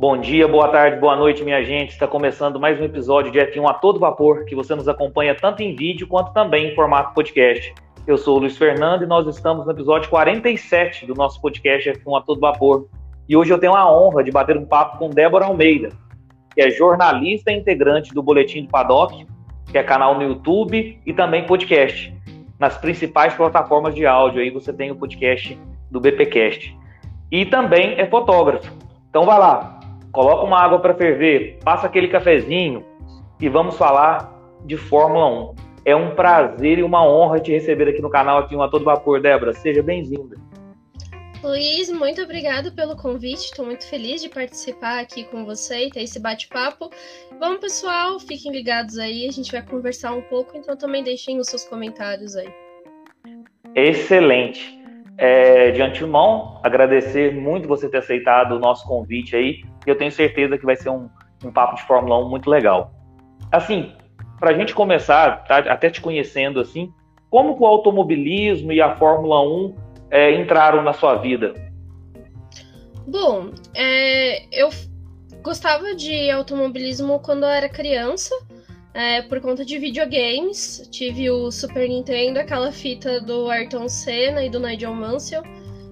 Bom dia, boa tarde, boa noite, minha gente. Está começando mais um episódio de F1 a todo vapor, que você nos acompanha tanto em vídeo quanto também em formato podcast. Eu sou o Luiz Fernando e nós estamos no episódio 47 do nosso podcast F1 a todo vapor. E hoje eu tenho a honra de bater um papo com Débora Almeida, que é jornalista e integrante do Boletim do Paddock, que é canal no YouTube e também podcast. Nas principais plataformas de áudio aí você tem o podcast do BPcast. E também é fotógrafo. Então vai lá, coloca uma água para ferver, passa aquele cafezinho e vamos falar de Fórmula 1. É um prazer e uma honra te receber aqui no canal aqui um a todo vapor, Débora. Seja bem-vinda. Luiz, muito obrigado pelo convite. Estou muito feliz de participar aqui com você e ter esse bate-papo. Vamos, pessoal, fiquem ligados aí. A gente vai conversar um pouco, então também deixem os seus comentários aí. Excelente. É, de antemão, agradecer muito você ter aceitado o nosso convite aí. Eu tenho certeza que vai ser um, um papo de Fórmula 1 muito legal. Assim, para a gente começar, tá, até te conhecendo assim, como que o automobilismo e a Fórmula 1 é, entraram na sua vida? Bom, é, eu gostava de automobilismo quando eu era criança, é, por conta de videogames. Tive o Super Nintendo, aquela fita do Ayrton Senna e do Nigel Mansell.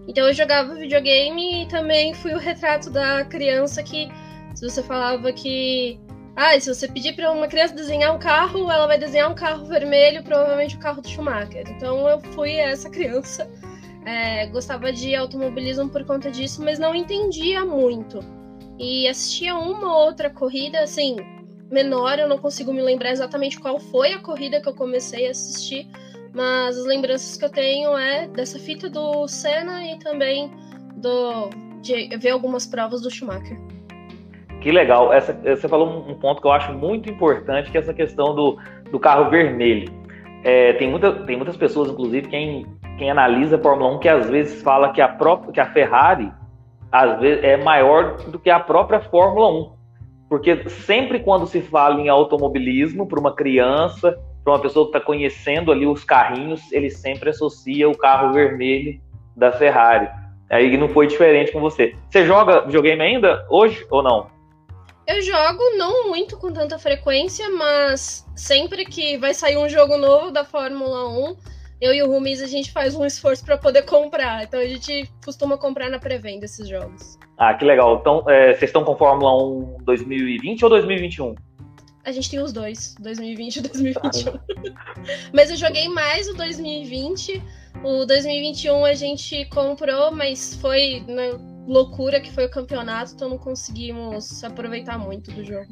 Então eu jogava videogame e também fui o retrato da criança que, se você falava que. Ah, se você pedir para uma criança desenhar um carro, ela vai desenhar um carro vermelho, provavelmente o carro do Schumacher. Então eu fui essa criança é, gostava de automobilismo por conta disso, mas não entendia muito. E assistia uma ou outra corrida, assim, menor, eu não consigo me lembrar exatamente qual foi a corrida que eu comecei a assistir, mas as lembranças que eu tenho é dessa fita do Senna e também do de ver algumas provas do Schumacher. Que legal. Essa, você falou um ponto que eu acho muito importante, que é essa questão do, do carro vermelho. É, tem, muita, tem muitas pessoas, inclusive, quem quem analisa a Fórmula 1 que às vezes fala que a própria que a Ferrari às vezes é maior do que a própria Fórmula 1. Porque sempre quando se fala em automobilismo para uma criança, para uma pessoa que está conhecendo ali os carrinhos, ele sempre associa o carro vermelho da Ferrari. Aí não foi diferente com você. Você joga videogame ainda hoje ou não? Eu jogo não muito com tanta frequência, mas sempre que vai sair um jogo novo da Fórmula 1, eu e o Rumis a gente faz um esforço para poder comprar. Então a gente costuma comprar na pré-venda esses jogos. Ah, que legal. Então, é, vocês estão com Fórmula 1 2020 ou 2021? A gente tem os dois, 2020 e 2021. mas eu joguei mais o 2020. O 2021 a gente comprou, mas foi na loucura que foi o campeonato, então não conseguimos aproveitar muito do jogo.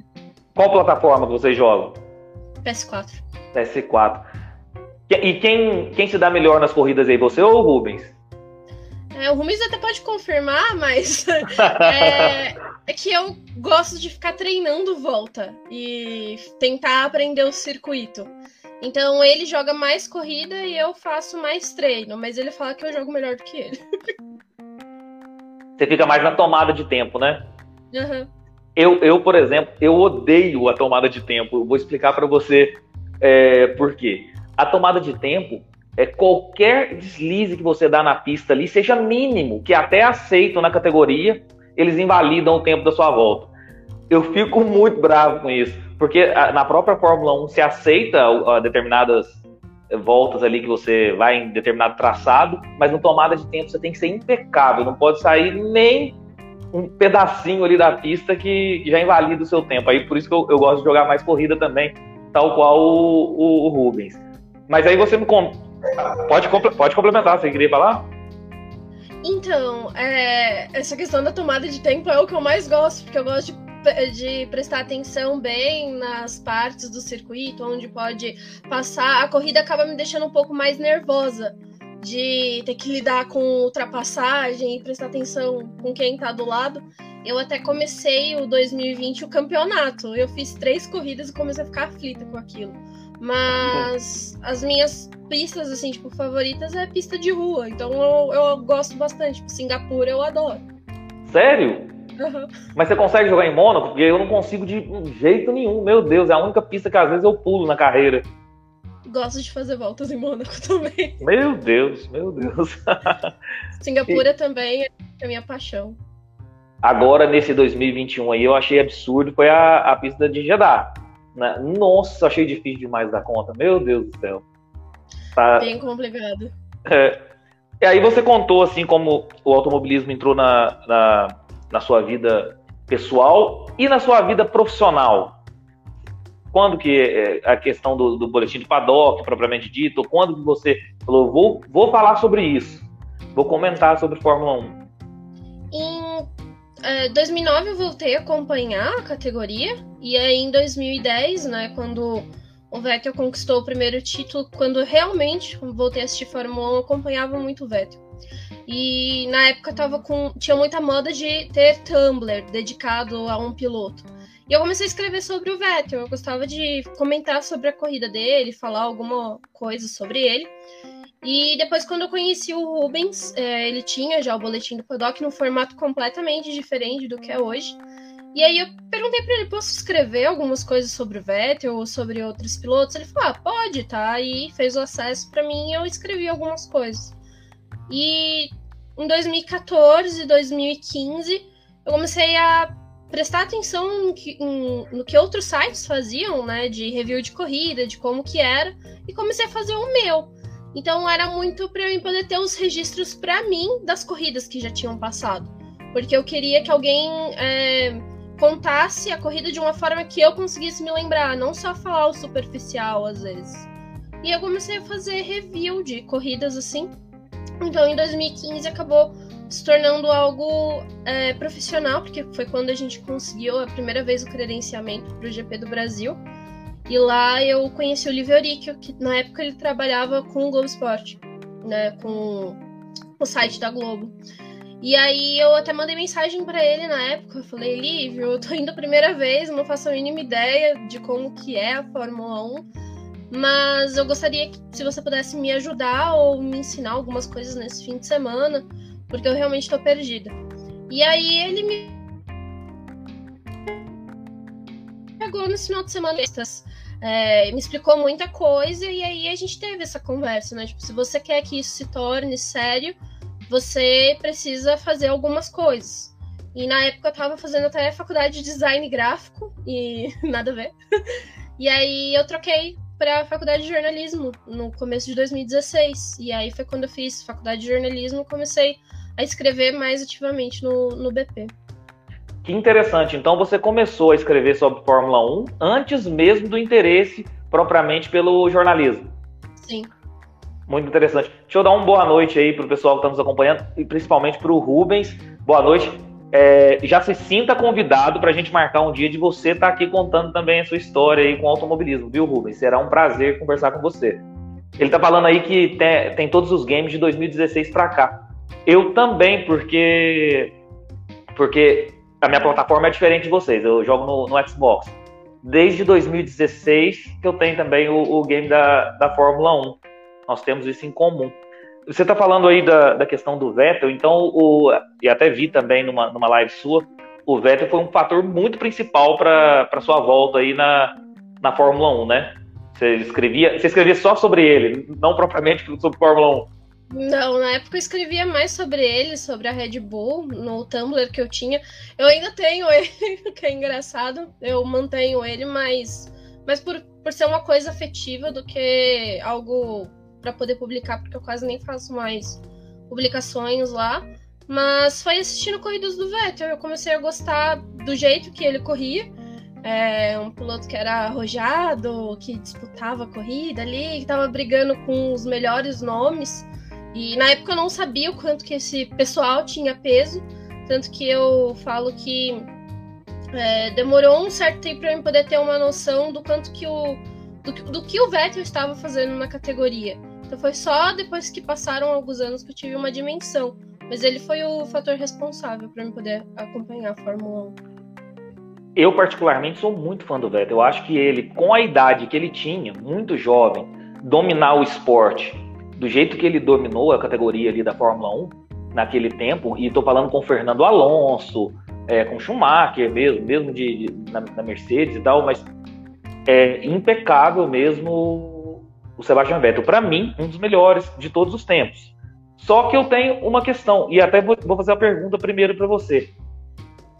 Qual plataforma que vocês jogam? PS4. PS4. E quem, quem se dá melhor nas corridas aí, você ou o Rubens? É, o Rubens até pode confirmar, mas é, é, que eu gosto de ficar treinando volta e tentar aprender o circuito. Então ele joga mais corrida e eu faço mais treino, mas ele fala que eu jogo melhor do que ele. Você fica mais na tomada de tempo, né? Uhum. Eu, eu, por exemplo, eu odeio a tomada de tempo. Eu vou explicar para você é, por quê a tomada de tempo é qualquer deslize que você dá na pista ali, seja mínimo, que até aceito na categoria, eles invalidam o tempo da sua volta. Eu fico muito bravo com isso, porque na própria Fórmula 1 se aceita determinadas voltas ali que você vai em determinado traçado, mas no tomada de tempo você tem que ser impecável, não pode sair nem um pedacinho ali da pista que já invalida o seu tempo. Aí por isso que eu, eu gosto de jogar mais corrida também, tal qual o, o, o Rubens. Mas aí você me com... pode, pode complementar, você queria falar? Então, é, essa questão da tomada de tempo é o que eu mais gosto, porque eu gosto de, de, prestar atenção bem nas partes do circuito, onde pode passar. A corrida acaba me deixando um pouco mais nervosa de ter que lidar com ultrapassagem e prestar atenção com quem tá do lado. Eu até comecei o 2020 o campeonato. Eu fiz três corridas e comecei a ficar aflita com aquilo. Mas as minhas pistas, assim, tipo, favoritas é pista de rua. Então eu, eu gosto bastante. Tipo, Singapura eu adoro. Sério? Uhum. Mas você consegue jogar em Mônaco? Porque eu não consigo de jeito nenhum. Meu Deus, é a única pista que às vezes eu pulo na carreira. Gosto de fazer voltas em Mônaco também. Meu Deus, meu Deus. Singapura e... também é a minha paixão. Agora, nesse 2021 aí, eu achei absurdo, foi a, a pista de Jeddah. Né? Nossa, achei difícil demais da conta. Meu Deus do céu. Tá... Bem complicado. É. E aí você contou, assim, como o automobilismo entrou na, na, na sua vida pessoal e na sua vida profissional. Quando que é, a questão do, do boletim de paddock, propriamente dito, quando que você falou, vou, vou falar sobre isso, vou comentar sobre Fórmula 1? Em é, 2009 eu voltei a acompanhar a categoria, e aí em 2010, né, quando o Vettel conquistou o primeiro título, quando realmente voltei a assistir Fórmula 1, eu acompanhava muito o Vettel. E na época tava com, tinha muita moda de ter Tumblr dedicado a um piloto. E eu comecei a escrever sobre o Vettel. Eu gostava de comentar sobre a corrida dele, falar alguma coisa sobre ele. E depois, quando eu conheci o Rubens, é, ele tinha já o boletim do Paddock num formato completamente diferente do que é hoje. E aí eu perguntei para ele, posso escrever algumas coisas sobre o Vettel ou sobre outros pilotos? Ele falou, ah, pode, tá? Aí fez o acesso para mim e eu escrevi algumas coisas. E em 2014, 2015, eu comecei a prestar atenção no que, no que outros sites faziam, né, de review de corrida, de como que era, e comecei a fazer o meu. Então era muito para eu poder ter os registros para mim das corridas que já tinham passado, porque eu queria que alguém é, contasse a corrida de uma forma que eu conseguisse me lembrar, não só falar o superficial às vezes. E eu comecei a fazer review de corridas assim então, em 2015 acabou se tornando algo é, profissional, porque foi quando a gente conseguiu a primeira vez o credenciamento para o GP do Brasil. E lá eu conheci o Livio Oricchio, que na época ele trabalhava com o Globo Esporte, né, com o site da Globo. E aí eu até mandei mensagem para ele na época, eu falei, Lívio, eu tô indo a primeira vez, não faço a mínima ideia de como que é a Fórmula 1 mas eu gostaria que se você pudesse me ajudar ou me ensinar algumas coisas nesse fim de semana, porque eu realmente estou perdida. E aí ele me pegou nesse final de semana é, me explicou muita coisa e aí a gente teve essa conversa, né? Tipo, se você quer que isso se torne sério, você precisa fazer algumas coisas. E na época eu tava fazendo até faculdade de design gráfico e nada a ver. E aí eu troquei para faculdade de jornalismo no começo de 2016. E aí foi quando eu fiz faculdade de jornalismo comecei a escrever mais ativamente no, no BP. Que interessante. Então você começou a escrever sobre Fórmula 1 antes mesmo do interesse propriamente pelo jornalismo. Sim. Muito interessante. Deixa eu dar uma boa noite aí para o pessoal que está nos acompanhando e principalmente para o Rubens. Boa noite. É, já se sinta convidado para a gente marcar um dia de você estar tá aqui contando também a sua história aí com automobilismo, viu, Rubens? Será um prazer conversar com você. Ele está falando aí que tem, tem, todos os games de 2016 para cá. Eu também, porque porque a minha plataforma é diferente de vocês. Eu jogo no, no Xbox. Desde 2016 que eu tenho também o, o game da, da Fórmula 1. Nós temos isso em comum. Você está falando aí da, da questão do Vettel, então, o, e até vi também numa, numa live sua, o Vettel foi um fator muito principal para sua volta aí na, na Fórmula 1, né? Você escrevia, você escrevia só sobre ele, não propriamente sobre Fórmula 1. Não, na época eu escrevia mais sobre ele, sobre a Red Bull, no Tumblr que eu tinha. Eu ainda tenho ele, que é engraçado. Eu mantenho ele, mas, mas por, por ser uma coisa afetiva do que algo para poder publicar, porque eu quase nem faço mais publicações lá. Mas foi assistindo corridas do Vettel. Eu comecei a gostar do jeito que ele corria. É, um piloto que era arrojado, que disputava a corrida ali, que estava brigando com os melhores nomes. E na época eu não sabia o quanto que esse pessoal tinha peso. Tanto que eu falo que é, demorou um certo tempo para eu poder ter uma noção do quanto que o. Do, do que o Vettel estava fazendo na categoria. Então foi só depois que passaram alguns anos que eu tive uma dimensão. Mas ele foi o fator responsável para eu poder acompanhar a Fórmula 1. Eu, particularmente, sou muito fã do Vettel. Eu acho que ele, com a idade que ele tinha, muito jovem, dominar o esporte do jeito que ele dominou a categoria ali da Fórmula 1 naquele tempo, e estou falando com Fernando Alonso, é, com Schumacher mesmo, mesmo de, de na, na Mercedes e tal, mas é impecável mesmo o Sebastian Vettel, para mim, um dos melhores de todos os tempos. Só que eu tenho uma questão, e até vou, fazer a pergunta primeiro para você.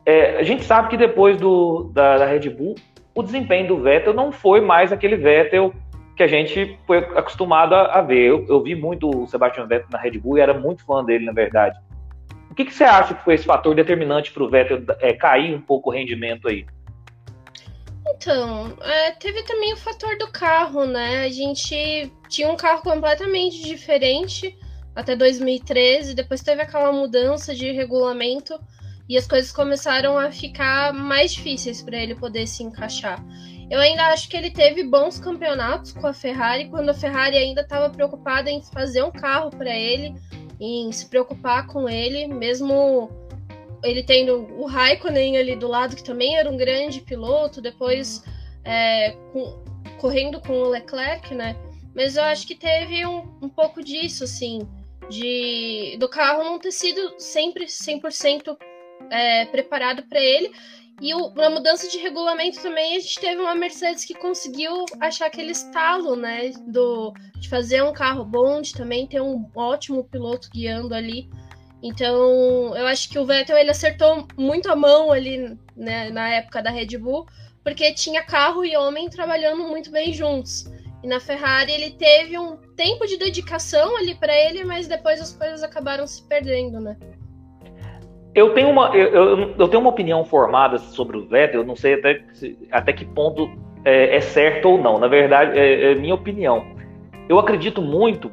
é, a gente sabe que depois do, da, da, Red Bull, o desempenho do Vettel não foi mais aquele Vettel que a gente foi acostumado a, ver. Eu, eu, vi muito o Sebastian Vettel na Red Bull e era muito fã dele, na verdade. O que, que você acha que foi esse fator determinante para o Vettel é, cair um pouco o rendimento aí? Então, é, teve também o fator do carro, né? A gente tinha um carro completamente diferente até 2013, depois teve aquela mudança de regulamento e as coisas começaram a ficar mais difíceis para ele poder se encaixar. Eu ainda acho que ele teve bons campeonatos com a Ferrari, quando a Ferrari ainda estava preocupada em fazer um carro para ele, em se preocupar com ele, mesmo ele tendo o Raikkonen ali do lado, que também era um grande piloto, depois é, com, correndo com o Leclerc, né? Mas eu acho que teve um, um pouco disso, assim, de do carro não ter sido sempre 100% é, preparado para ele. E o, na mudança de regulamento também a gente teve uma Mercedes que conseguiu achar aquele estalo, né? Do, de fazer um carro bom, de também ter um ótimo piloto guiando ali. Então, eu acho que o Vettel ele acertou muito a mão ali né, na época da Red Bull, porque tinha carro e homem trabalhando muito bem juntos. E na Ferrari ele teve um tempo de dedicação ali para ele, mas depois as coisas acabaram se perdendo, né? Eu tenho uma, eu, eu, tenho uma opinião formada sobre o Vettel, eu não sei até, até que ponto é, é certo ou não. Na verdade, é, é minha opinião. Eu acredito muito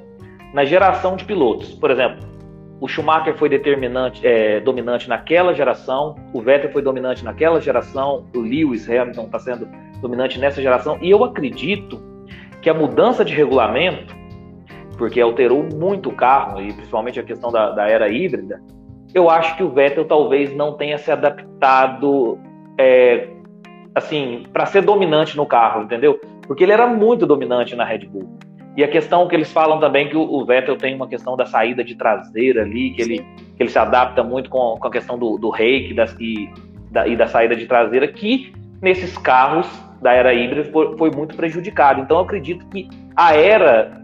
na geração de pilotos. Por exemplo, o Schumacher foi determinante, é, dominante naquela geração, o Vettel foi dominante naquela geração, o Lewis Hamilton está sendo dominante nessa geração, e eu acredito que a mudança de regulamento, porque alterou muito o carro, e principalmente a questão da, da era híbrida, eu acho que o Vettel talvez não tenha se adaptado é, assim para ser dominante no carro, entendeu? Porque ele era muito dominante na Red Bull. E a questão que eles falam também que o, Vettel tem uma questão da saída de traseira ali, que ele, que ele se adapta muito com, com a questão do, do reiki das, e, da, e da saída de traseira, que nesses carros da era híbrida foi, foi muito prejudicado. Então eu acredito que a era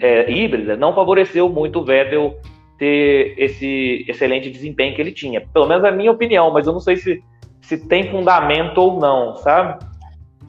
é, híbrida não favoreceu muito o Vettel ter esse excelente desempenho que ele tinha. Pelo menos é a minha opinião, mas eu não sei se, se tem fundamento ou não, sabe?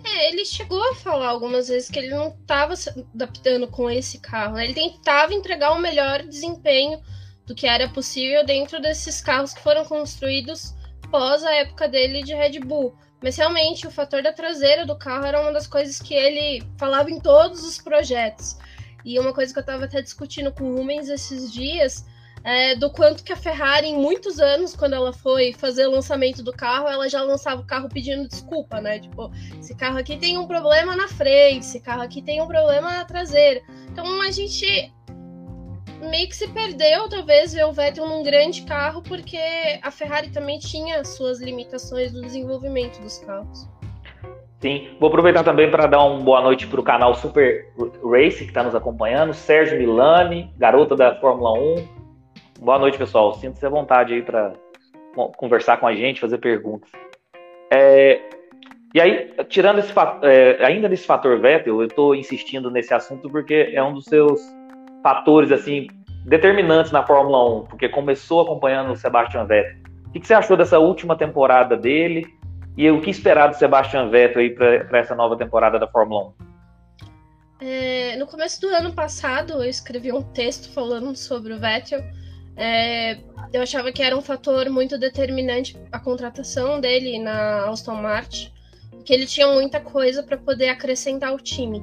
É, ele chegou a falar algumas vezes que ele não estava se adaptando com esse carro. Né? Ele tentava entregar um melhor desempenho do que era possível dentro desses carros que foram construídos pós a época dele de Red Bull. Mas realmente o fator da traseira do carro era uma das coisas que ele falava em todos os projetos. E uma coisa que eu estava até discutindo com o Rumens esses dias é, do quanto que a Ferrari, em muitos anos, quando ela foi fazer o lançamento do carro, ela já lançava o carro pedindo desculpa, né? Tipo, esse carro aqui tem um problema na frente, esse carro aqui tem um problema na traseira. Então a gente meio que se perdeu, talvez, ver o Vettel num grande carro, porque a Ferrari também tinha suas limitações no desenvolvimento dos carros. Sim, vou aproveitar também para dar uma boa noite para o canal Super Race, que está nos acompanhando, Sérgio Milani, garota da Fórmula 1, Boa noite, pessoal. Sinta-se à vontade aí para conversar com a gente, fazer perguntas. É, e aí, tirando esse é, ainda nesse fator Vettel, eu estou insistindo nesse assunto porque é um dos seus fatores assim determinantes na Fórmula 1, porque começou acompanhando o Sebastian Vettel. O que, você achou dessa última temporada dele e o que esperar do Sebastian Vettel aí para essa nova temporada da Fórmula 1? É, no começo do ano passado, eu escrevi um texto falando sobre o Vettel é, eu achava que era um fator muito determinante a contratação dele na Aston Martin, que ele tinha muita coisa para poder acrescentar ao time.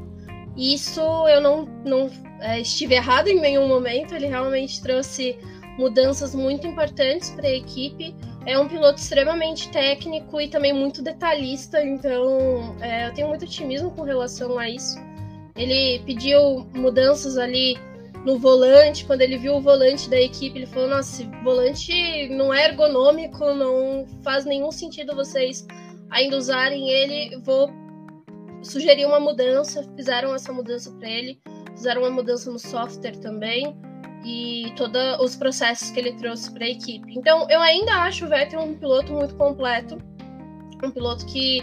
Isso eu não, não é, estive errado em nenhum momento, ele realmente trouxe mudanças muito importantes para a equipe. É um piloto extremamente técnico e também muito detalhista, então é, eu tenho muito otimismo com relação a isso. Ele pediu mudanças ali no volante, quando ele viu o volante da equipe, ele falou: Nossa, esse volante não é ergonômico, não faz nenhum sentido vocês ainda usarem ele. Vou sugerir uma mudança. Fizeram essa mudança para ele, fizeram uma mudança no software também e todos os processos que ele trouxe para a equipe. Então, eu ainda acho o Vettel um piloto muito completo, um piloto que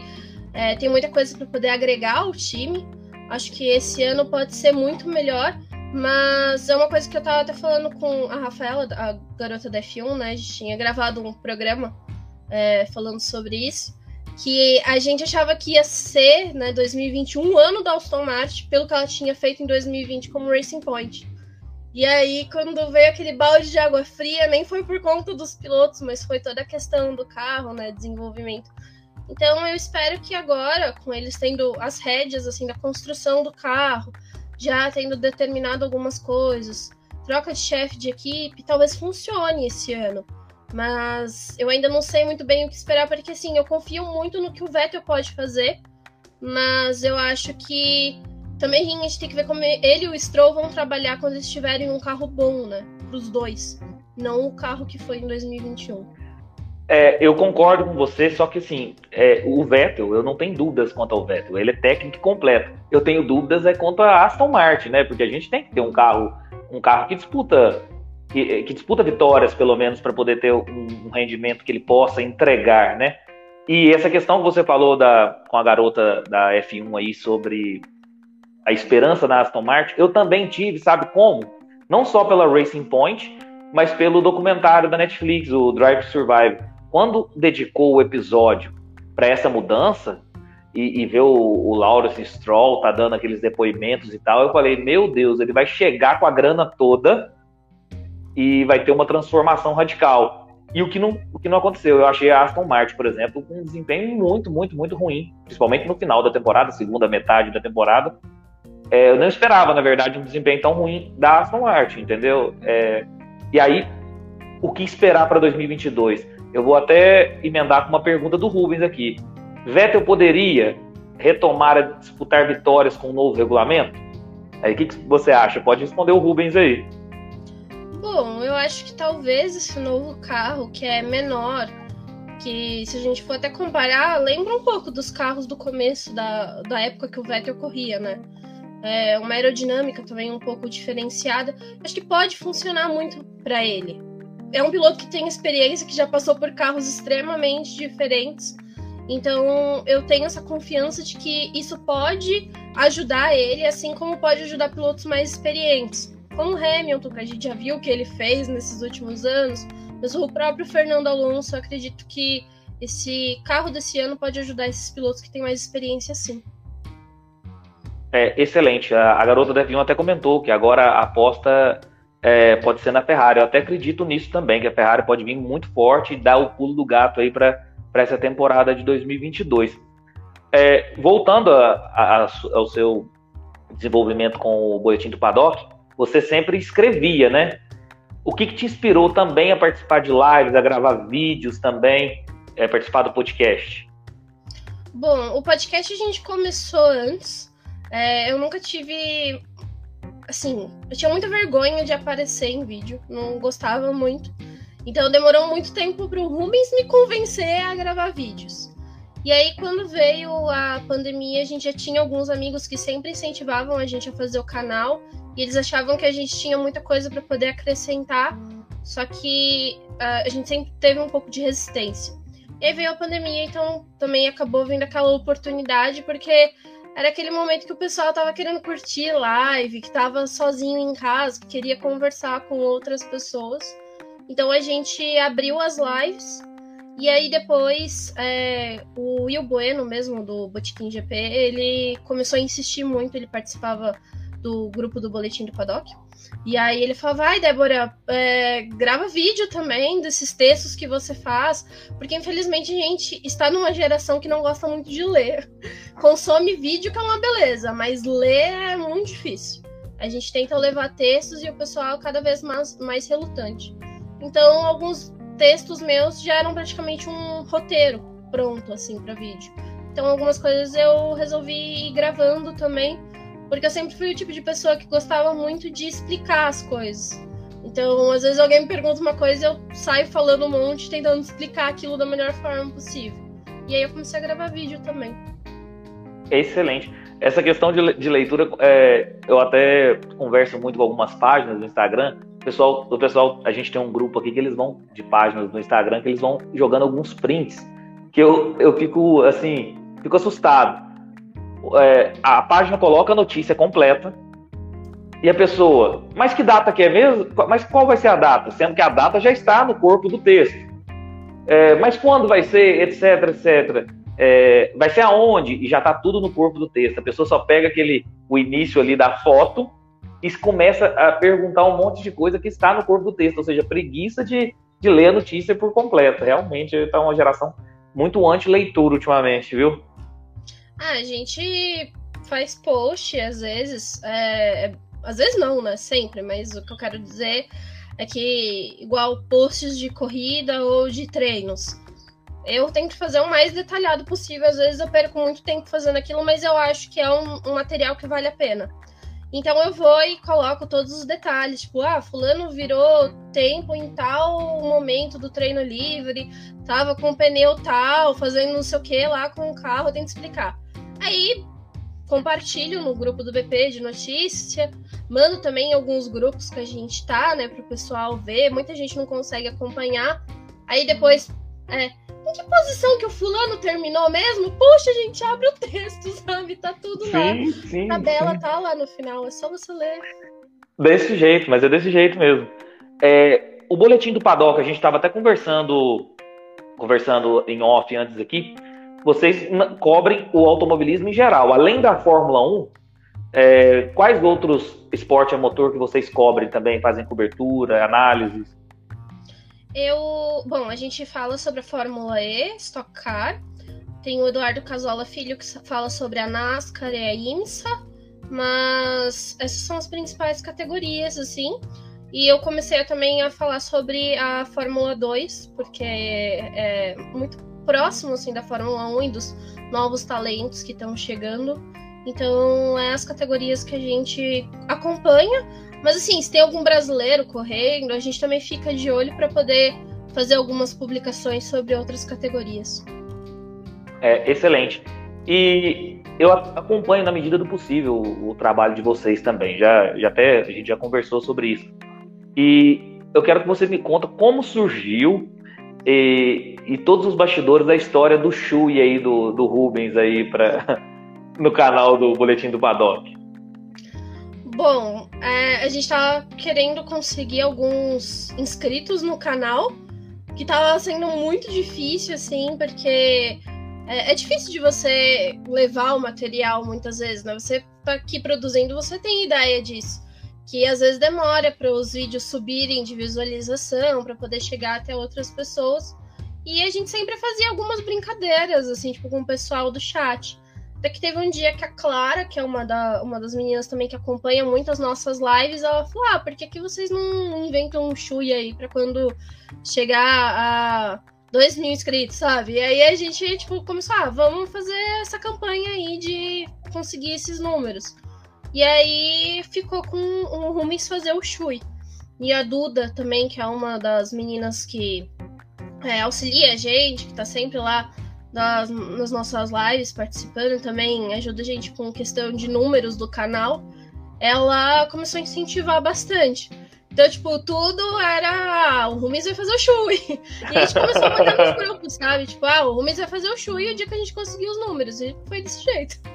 é, tem muita coisa para poder agregar ao time. Acho que esse ano pode ser muito melhor. Mas é uma coisa que eu tava até falando com a Rafaela, a garota da F1, né? A gente tinha gravado um programa é, falando sobre isso, que a gente achava que ia ser, né, 2021, um ano da Aston Martin, pelo que ela tinha feito em 2020 como Racing Point. E aí, quando veio aquele balde de água fria, nem foi por conta dos pilotos, mas foi toda a questão do carro, né, desenvolvimento. Então, eu espero que agora, com eles tendo as rédeas, assim, da construção do carro, já tendo determinado algumas coisas, troca de chefe de equipe, talvez funcione esse ano. Mas eu ainda não sei muito bem o que esperar, porque assim, eu confio muito no que o Vettel pode fazer, mas eu acho que também a gente tem que ver como ele e o Stroll vão trabalhar quando eles tiverem um carro bom, né? Para os dois. Não o carro que foi em 2021. É, eu concordo com você, só que assim, é, o Vettel, eu não tenho dúvidas quanto ao Vettel, ele é técnico completo. Eu tenho dúvidas é quanto a Aston Martin, né? Porque a gente tem que ter um carro, um carro que disputa que, que disputa vitórias, pelo menos, para poder ter um, um, rendimento que ele possa entregar, né? E essa questão que você falou da, com a garota da F1 aí sobre a esperança na Aston Martin, eu também tive, sabe como? Não só pela Racing Point, mas pelo documentário da Netflix, o Drive to Survive. Quando dedicou o episódio para essa mudança e, e ver o, o Lawrence Stroll tá dando aqueles depoimentos e tal, eu falei, meu Deus, ele vai chegar com a grana toda e vai ter uma transformação radical. E o que não, o que não aconteceu, eu achei a Aston Martin, por exemplo, com um desempenho muito, muito, muito ruim, principalmente no final da temporada, segunda metade da temporada. É, eu não esperava, na verdade, um desempenho tão ruim da Aston Martin, entendeu? É, e aí, o que esperar para 2022? Eu vou até emendar com uma pergunta do Rubens aqui. Vettel poderia retomar a disputar vitórias com o um novo regulamento? Aí, o que, que você acha? Pode responder o Rubens aí. Bom, eu acho que talvez esse novo carro, que é menor, que se a gente for até comparar, lembra um pouco dos carros do começo da, da época que o Vettel corria, né? É uma aerodinâmica também um pouco diferenciada. Acho que pode funcionar muito para ele. É um piloto que tem experiência, que já passou por carros extremamente diferentes. Então eu tenho essa confiança de que isso pode ajudar ele, assim como pode ajudar pilotos mais experientes como Hamilton, que a gente já viu o que ele fez nesses últimos anos, mas o próprio Fernando Alonso, eu acredito que esse carro desse ano pode ajudar esses pilotos que têm mais experiência sim. É, excelente. A, a garota da F1 até comentou que agora a aposta é, pode ser na Ferrari. Eu até acredito nisso também, que a Ferrari pode vir muito forte e dar o pulo do gato aí para essa temporada de 2022. É, voltando a, a, ao seu desenvolvimento com o boletim do paddock, você sempre escrevia, né? O que, que te inspirou também a participar de lives, a gravar vídeos também, é, participar do podcast? Bom, o podcast a gente começou antes. É, eu nunca tive. Assim, eu tinha muita vergonha de aparecer em vídeo, não gostava muito. Então demorou muito tempo para o Rubens me convencer a gravar vídeos. E aí, quando veio a pandemia, a gente já tinha alguns amigos que sempre incentivavam a gente a fazer o canal. E eles achavam que a gente tinha muita coisa para poder acrescentar, só que uh, a gente sempre teve um pouco de resistência. E aí veio a pandemia, então também acabou vindo aquela oportunidade, porque era aquele momento que o pessoal tava querendo curtir live, que tava sozinho em casa, que queria conversar com outras pessoas. Então a gente abriu as lives. E aí depois é, o Will Bueno mesmo do Botequim GP, ele começou a insistir muito, ele participava do grupo do Boletim do Paddock. E aí ele falava, vai, Débora, é, grava vídeo também desses textos que você faz, porque infelizmente a gente está numa geração que não gosta muito de ler. Consome vídeo que é uma beleza, mas ler é muito difícil. A gente tenta levar textos e o pessoal cada vez mais, mais relutante. Então, alguns textos meus já eram praticamente um roteiro pronto, assim, para vídeo. Então, algumas coisas eu resolvi ir gravando também porque eu sempre fui o tipo de pessoa que gostava muito de explicar as coisas. Então, às vezes alguém me pergunta uma coisa, eu saio falando um monte, tentando explicar aquilo da melhor forma possível. E aí eu comecei a gravar vídeo também. Excelente. Essa questão de, de leitura, é, eu até converso muito com algumas páginas do Instagram. O pessoal, o pessoal, a gente tem um grupo aqui que eles vão de páginas no Instagram que eles vão jogando alguns prints que eu, eu fico assim, fico assustado é, a página coloca a notícia completa e a pessoa, mas que data que é mesmo? Mas qual vai ser a data? Sendo que a data já está no corpo do texto. é, mas quando vai ser, etc, etc. É, vai ser aonde? E já está tudo no corpo do texto. A pessoa só pega aquele o início ali da foto e começa a perguntar um monte de coisa que está no corpo do texto, ou seja, preguiça de, de ler a notícia por completo. Realmente está uma geração muito anti-leitura ultimamente, viu? Ah, a gente faz post às vezes, é, às vezes não, né? Sempre, mas o que eu quero dizer é que, igual posts de corrida ou de treinos, eu tento fazer o mais detalhado possível. Às vezes eu perco muito tempo fazendo aquilo, mas eu acho que é um, um material que vale a pena. Então eu vou e coloco todos os detalhes, tipo, ah, fulano virou tempo em tal momento do treino livre, tava com o pneu tal, fazendo não sei o que lá com o carro, eu tento explicar. Aí compartilho no grupo do BP de notícia, mando também em alguns grupos que a gente tá, né, pro pessoal ver. Muita gente não consegue acompanhar. Aí depois, é, em que posição que o fulano terminou mesmo? Puxa, a gente abre o texto, sabe? Tá tudo sim, lá. Sim, a tabela tá lá no final, é só você ler. Desse jeito, mas é desse jeito mesmo. É, o boletim do Paddock, a gente estava até conversando, conversando em off antes aqui vocês cobrem o automobilismo em geral. Além da Fórmula 1, é, quais outros esportes a motor que vocês cobrem também, fazem cobertura, análises? Eu, bom, a gente fala sobre a Fórmula E, Stock Car. Tem o Eduardo Casola Filho que fala sobre a NASCAR e a IMSA, mas essas são as principais categorias, assim. E eu comecei também a falar sobre a Fórmula 2, porque é, é muito próximo assim da Fórmula 1 e dos novos talentos que estão chegando. Então, é as categorias que a gente acompanha. Mas assim, se tem algum brasileiro correndo, a gente também fica de olho para poder fazer algumas publicações sobre outras categorias. É, excelente. E eu acompanho na medida do possível o, o trabalho de vocês também. Já, já até a gente já conversou sobre isso. E eu quero que você me conta como surgiu e, e todos os bastidores da história do Chui aí, do, do Rubens aí pra, no canal do Boletim do Paddock? Bom, é, a gente tava querendo conseguir alguns inscritos no canal, que tava sendo muito difícil, assim, porque é, é, difícil de você levar o material muitas vezes, né? Você tá aqui produzindo, você tem ideia disso que às vezes demora para os vídeos subirem de visualização, para poder chegar até outras pessoas. E a gente sempre fazia algumas brincadeiras, assim, tipo, com o pessoal do chat. Até que teve um dia que a Clara, que é uma, da, uma das meninas também que acompanha muito as nossas lives, ela falou: Ah, por que, que vocês não inventam um chui aí para quando chegar a 2 mil inscritos, sabe? E aí a gente, tipo, começou: Ah, vamos fazer essa campanha aí de conseguir esses números. E aí ficou com o Rubens fazer o Shui. E a Duda também, que é uma das meninas que é, auxilia a gente, que tá sempre lá das, nas nossas lives participando, também ajuda a gente com questão de números do canal. Ela começou a incentivar bastante. Então, tipo, tudo era. Ah, o Rubens vai fazer o Shui. E a gente começou a mandar nos grupos, sabe? Tipo, ah, o Rubens vai fazer o Shui o dia que a gente conseguiu os números. E foi desse jeito.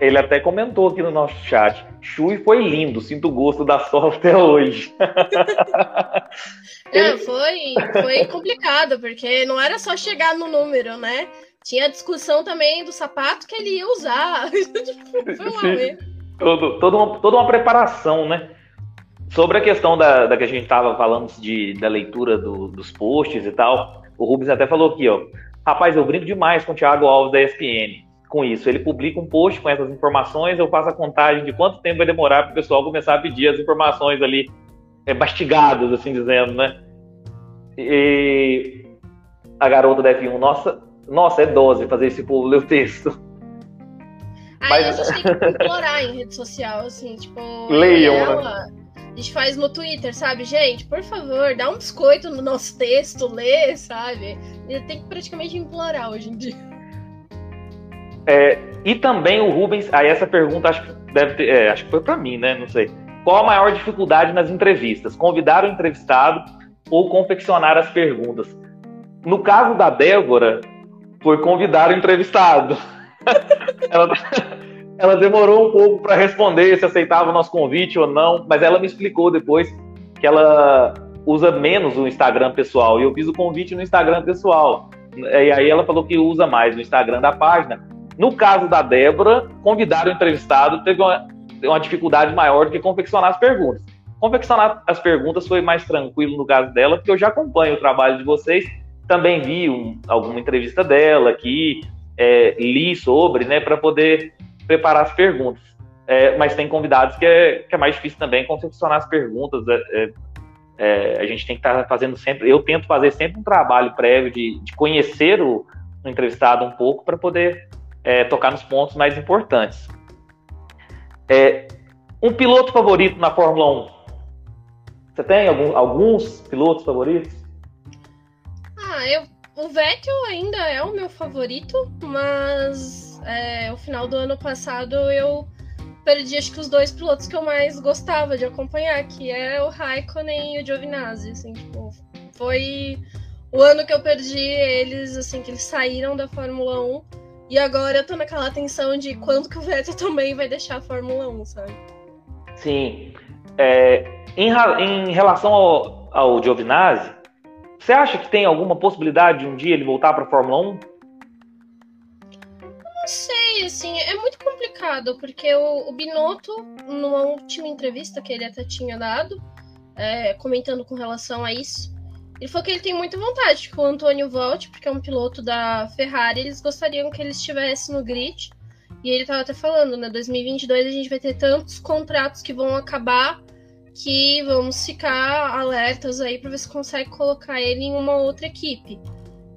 Ele até comentou aqui no nosso chat. Chui foi lindo, sinto o gosto da sol até hoje. Não, foi, foi complicado, porque não era só chegar no número, né? Tinha discussão também do sapato que ele ia usar. foi uma Todo, toda, uma, toda uma preparação, né? Sobre a questão da, da que a gente estava falando de, da leitura do, dos posts e tal, o Rubens até falou aqui, ó. Rapaz, eu brinco demais com o Thiago Alves da ESPN com isso. Ele publica um post com essas informações, eu faço a contagem de quanto tempo vai demorar para o pessoal começar a pedir as informações ali é, mastigadas, assim dizendo, né? E a garota da F1, nossa, nossa, é dose fazer esse povo ler o texto. Aí Mas... a gente tem que implorar em rede social, assim, tipo. Leiam, ela, né? A gente faz no Twitter, sabe? Gente, por favor, dá um biscoito no nosso texto, lê, sabe? Tem que praticamente implorar hoje em dia. É, e também o Rubens, aí essa pergunta acho que deve ter, é, acho que foi para mim, né? Não sei. Qual a maior dificuldade nas entrevistas? Convidar o entrevistado ou confeccionar as perguntas? No caso da Débora, foi convidar o entrevistado. ela, ela demorou um pouco para responder se aceitava o nosso convite ou não, mas ela me explicou depois que ela usa menos o Instagram pessoal. E eu fiz o convite no Instagram pessoal. E aí ela falou que usa mais no Instagram da página. No caso da Débora, convidar o entrevistado teve uma, uma dificuldade maior do que confeccionar as perguntas. Confeccionar as perguntas foi mais tranquilo no caso dela, porque eu já acompanho o trabalho de vocês, também vi um, alguma entrevista dela aqui, é, li sobre, né, para poder preparar as perguntas. É, mas tem convidados que é, que é mais difícil também confeccionar as perguntas. É, é, é a gente tem que estar tá fazendo sempre. Eu tento fazer sempre um trabalho prévio de, de conhecer o, o, entrevistado um pouco para poder é, tocar nos pontos mais importantes. um piloto favorito na Fórmula 1? Você tem algum, alguns pilotos favoritos? Ah, eu, o Vettel ainda é o meu favorito, mas é, o final do ano passado eu perdi acho que os dois pilotos que eu mais gostava de acompanhar, que é o Raikkonen e o Giovinazzi, assim, tipo, foi o ano que eu perdi eles, assim, que eles saíram da Fórmula 1, e agora eu tô naquela tensão de quando que o Vettel também vai deixar a Fórmula 1, sabe? Sim. É, em, em, relação ao, ao Giovinazzi, você acha que tem alguma possibilidade de um dia ele voltar para a Fórmula 1? não sei, assim, é muito complicado, porque o, o Binotto, numa última entrevista que ele até tinha dado, é, comentando com relação a isso, ele falou que ele tem muita vontade que o Antônio volte, porque é um piloto da Ferrari, eles gostariam que ele estivesse no grid. E ele estava até falando, né? 2022 a gente vai ter tantos contratos que vão acabar que vamos ficar alertas aí para ver se consegue colocar ele em uma outra equipe.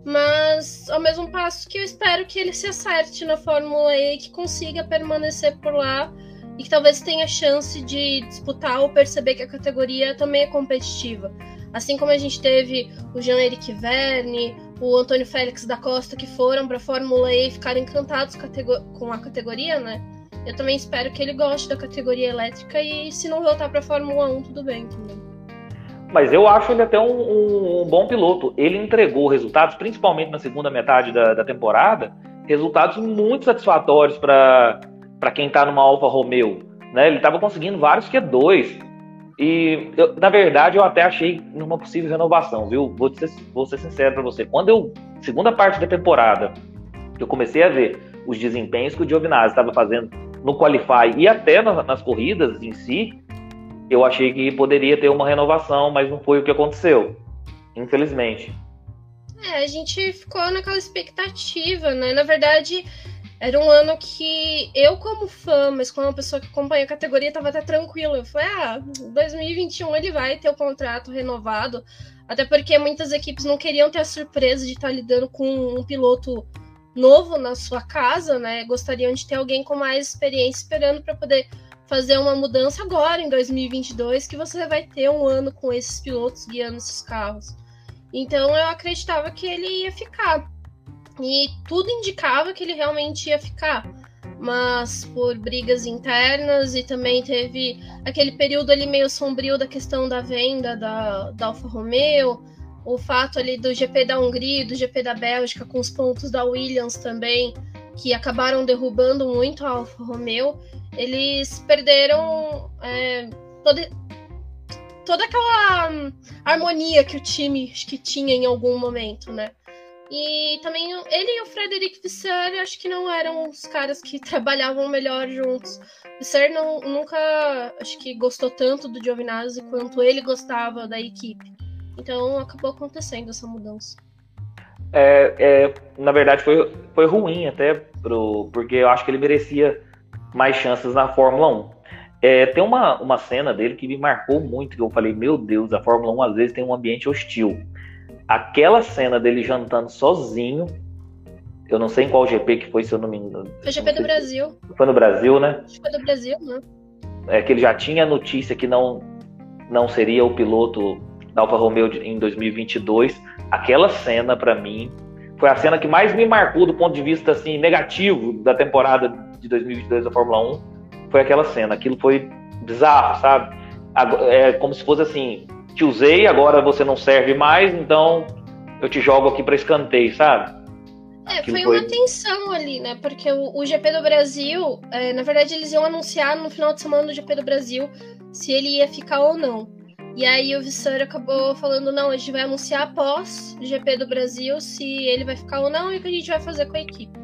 Mas ao mesmo passo que eu espero que ele se acerte na Fórmula E, que consiga permanecer por lá e que talvez tenha chance de disputar ou perceber que a categoria também é competitiva. Assim como a gente teve o Jean-Éric Verne, o Antônio Félix da Costa, que foram para a Fórmula E e ficaram encantados com a categoria, né? Eu também espero que ele goste da categoria elétrica e se não voltar para a Fórmula 1, tudo bem também. Mas eu acho ele até um, um, um, bom piloto. Ele entregou resultados, principalmente na segunda metade da, da temporada, resultados muito satisfatórios para quem está numa Alfa Romeo. Né? Ele estava conseguindo vários Q2. E, eu, na verdade, eu até achei numa possível renovação, viu? Vou ser, vou ser sincero para você. Quando eu, segunda parte da temporada, eu comecei a ver os desempenhos que o Giovinazzi estava fazendo no Qualify e até nas, nas corridas em si, eu achei que poderia ter uma renovação, mas não foi o que aconteceu, infelizmente. É, a gente ficou naquela expectativa, né? Na verdade, era um ano que eu, como fã, mas como uma pessoa que acompanha a categoria, tava até tranquilo. Eu falei, ah, 2021 ele vai ter o contrato renovado. Até porque muitas equipes não queriam ter a surpresa de estar lidando com um piloto novo na sua casa, né? Gostariam de ter alguém com mais experiência esperando para poder fazer uma mudança agora em 2022, que você vai ter um ano com esses pilotos guiando esses carros. Então eu acreditava que ele ia ficar. E tudo indicava que ele realmente ia ficar. Mas por brigas internas e também teve aquele período ali meio sombrio da questão da venda da, da Alfa Romeo, o fato ali do GP da Hungria, do GP da Bélgica, com os pontos da Williams também, que acabaram derrubando muito a Alfa Romeo eles perderam é, toda, toda aquela harmonia que o time que tinha em algum momento, né? E também ele e o Frederic Visser acho que não eram os caras que trabalhavam melhor juntos. Visser não, nunca acho que gostou tanto do Giovinazzi quanto ele gostava da equipe. Então acabou acontecendo essa mudança. É, é, na verdade foi, foi ruim até pro, porque eu acho que ele merecia mais chances na Fórmula 1. É, tem uma, uma cena dele que me marcou muito, que eu falei, meu Deus, a Fórmula 1 às vezes tem um ambiente hostil. Aquela cena dele jantando sozinho, eu não sei em qual GP que foi, se eu não me engano. Foi o GP do Brasil. Foi no Brasil, né? Foi do Brasil, né? É que ele já tinha notícia que não, não seria o piloto da Alfa Romeo em 2022. Aquela cena, para mim, foi a cena que mais me marcou do ponto de vista assim negativo da temporada de 2022 da Fórmula 1 foi aquela cena. Aquilo foi bizarro, sabe? É como se fosse assim: te usei, agora você não serve mais, então eu te jogo aqui para escanteio, sabe? É, foi, foi uma tensão ali, né? Porque o, o GP do Brasil, é, na verdade, eles iam anunciar no final de semana do GP do Brasil se ele ia ficar ou não. E aí o Visser acabou falando, não, a gente vai anunciar após o GP do Brasil se ele vai ficar ou não e o que a gente vai fazer com a equipe.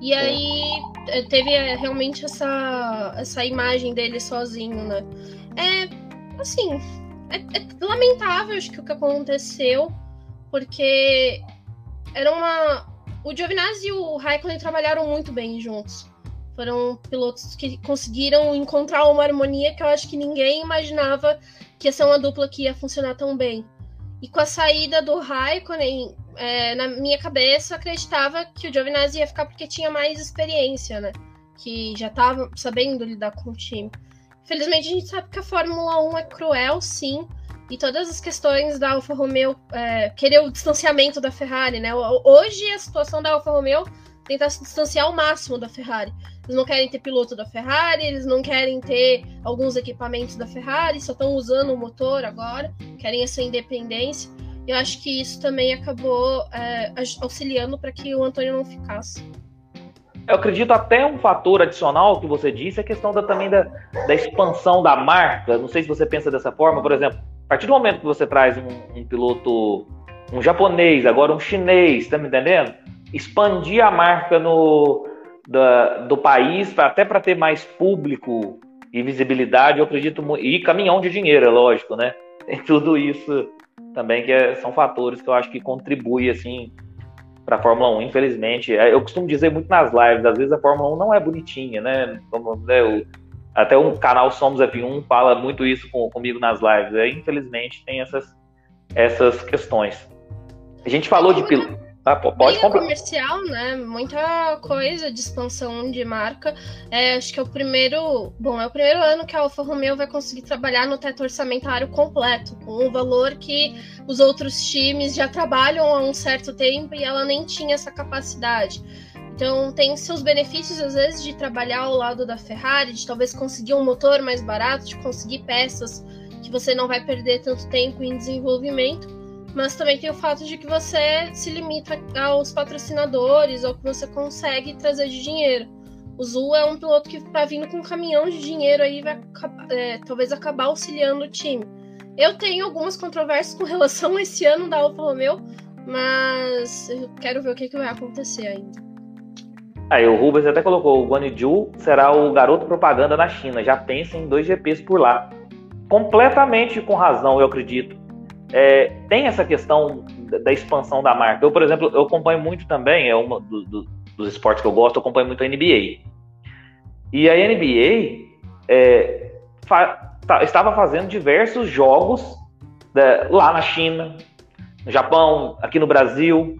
E aí é, teve é, realmente essa, essa imagem dele sozinho, né? É, assim, é, é lamentável acho que o que aconteceu, porque era uma... O Giovinazzi e o Raikkonen trabalharam muito bem juntos. Foram pilotos que conseguiram encontrar uma harmonia que eu acho que ninguém imaginava que ia ser uma dupla que ia funcionar tão bem. E com a saída do Raikkonen, é, na minha cabeça, eu acreditava que o Giovinazzi ia ficar porque tinha mais experiência, né? Que já estava sabendo lidar com o time. Infelizmente, a gente sabe que a Fórmula 1 é cruel, sim. E todas as questões da Alfa Romeo é, querer o distanciamento da Ferrari, né? Hoje, a situação da Alfa Romeo tentar se distanciar ao máximo da Ferrari. Eles não querem ter piloto da Ferrari, eles não querem ter alguns equipamentos da Ferrari, só estão usando o motor agora, querem essa independência. Eu acho que isso também acabou é, auxiliando para que o Antônio não ficasse. Eu acredito até um fator adicional que você disse, é a questão da, também da, da expansão da marca. Não sei se você pensa dessa forma, por exemplo, a partir do momento que você traz um, um piloto, um japonês, agora um chinês, tá me entendendo? Expandir a marca no, da, do país, até para ter mais público e visibilidade, eu acredito. E caminhão de dinheiro, é lógico, né? Tem tudo isso também que é, são fatores que eu acho que contribuem assim para a Fórmula 1. Infelizmente, é, eu costumo dizer muito nas lives, às vezes a Fórmula 1 não é bonitinha, né? Como, né o, até o canal Somos F1 fala muito isso com, comigo nas lives. É, infelizmente tem essas, essas questões. A gente falou de piloto. Ah, pode comprar. comercial, né? Muita coisa de expansão de marca. É, acho que é o primeiro. Bom, é o primeiro ano que a Alfa Romeo vai conseguir trabalhar no teto orçamentário completo, com um valor que os outros times já trabalham há um certo tempo e ela nem tinha essa capacidade. Então tem seus benefícios, às vezes, de trabalhar ao lado da Ferrari, de talvez conseguir um motor mais barato, de conseguir peças que você não vai perder tanto tempo em desenvolvimento mas também tem o fato de que você se limita aos patrocinadores ou que você consegue trazer de dinheiro. O Zul é um piloto que está vindo com um caminhão de dinheiro aí vai é, talvez acabar auxiliando o time. Eu tenho algumas controvérsias com relação a esse ano da Alfa Romeo, mas eu quero ver o que, que vai acontecer ainda. Aí o Rubens até colocou, o Guanaju será o garoto propaganda na China. Já pensa em dois GPs por lá. Completamente com razão, eu acredito é, tem essa questão da expansão da marca. Eu, por exemplo, eu acompanho muito também, é um do, do, dos esportes que eu gosto, eu acompanho muito a NBA. E a NBA é, fa tá, estava fazendo diversos jogos né, lá na China, no Japão, aqui no Brasil,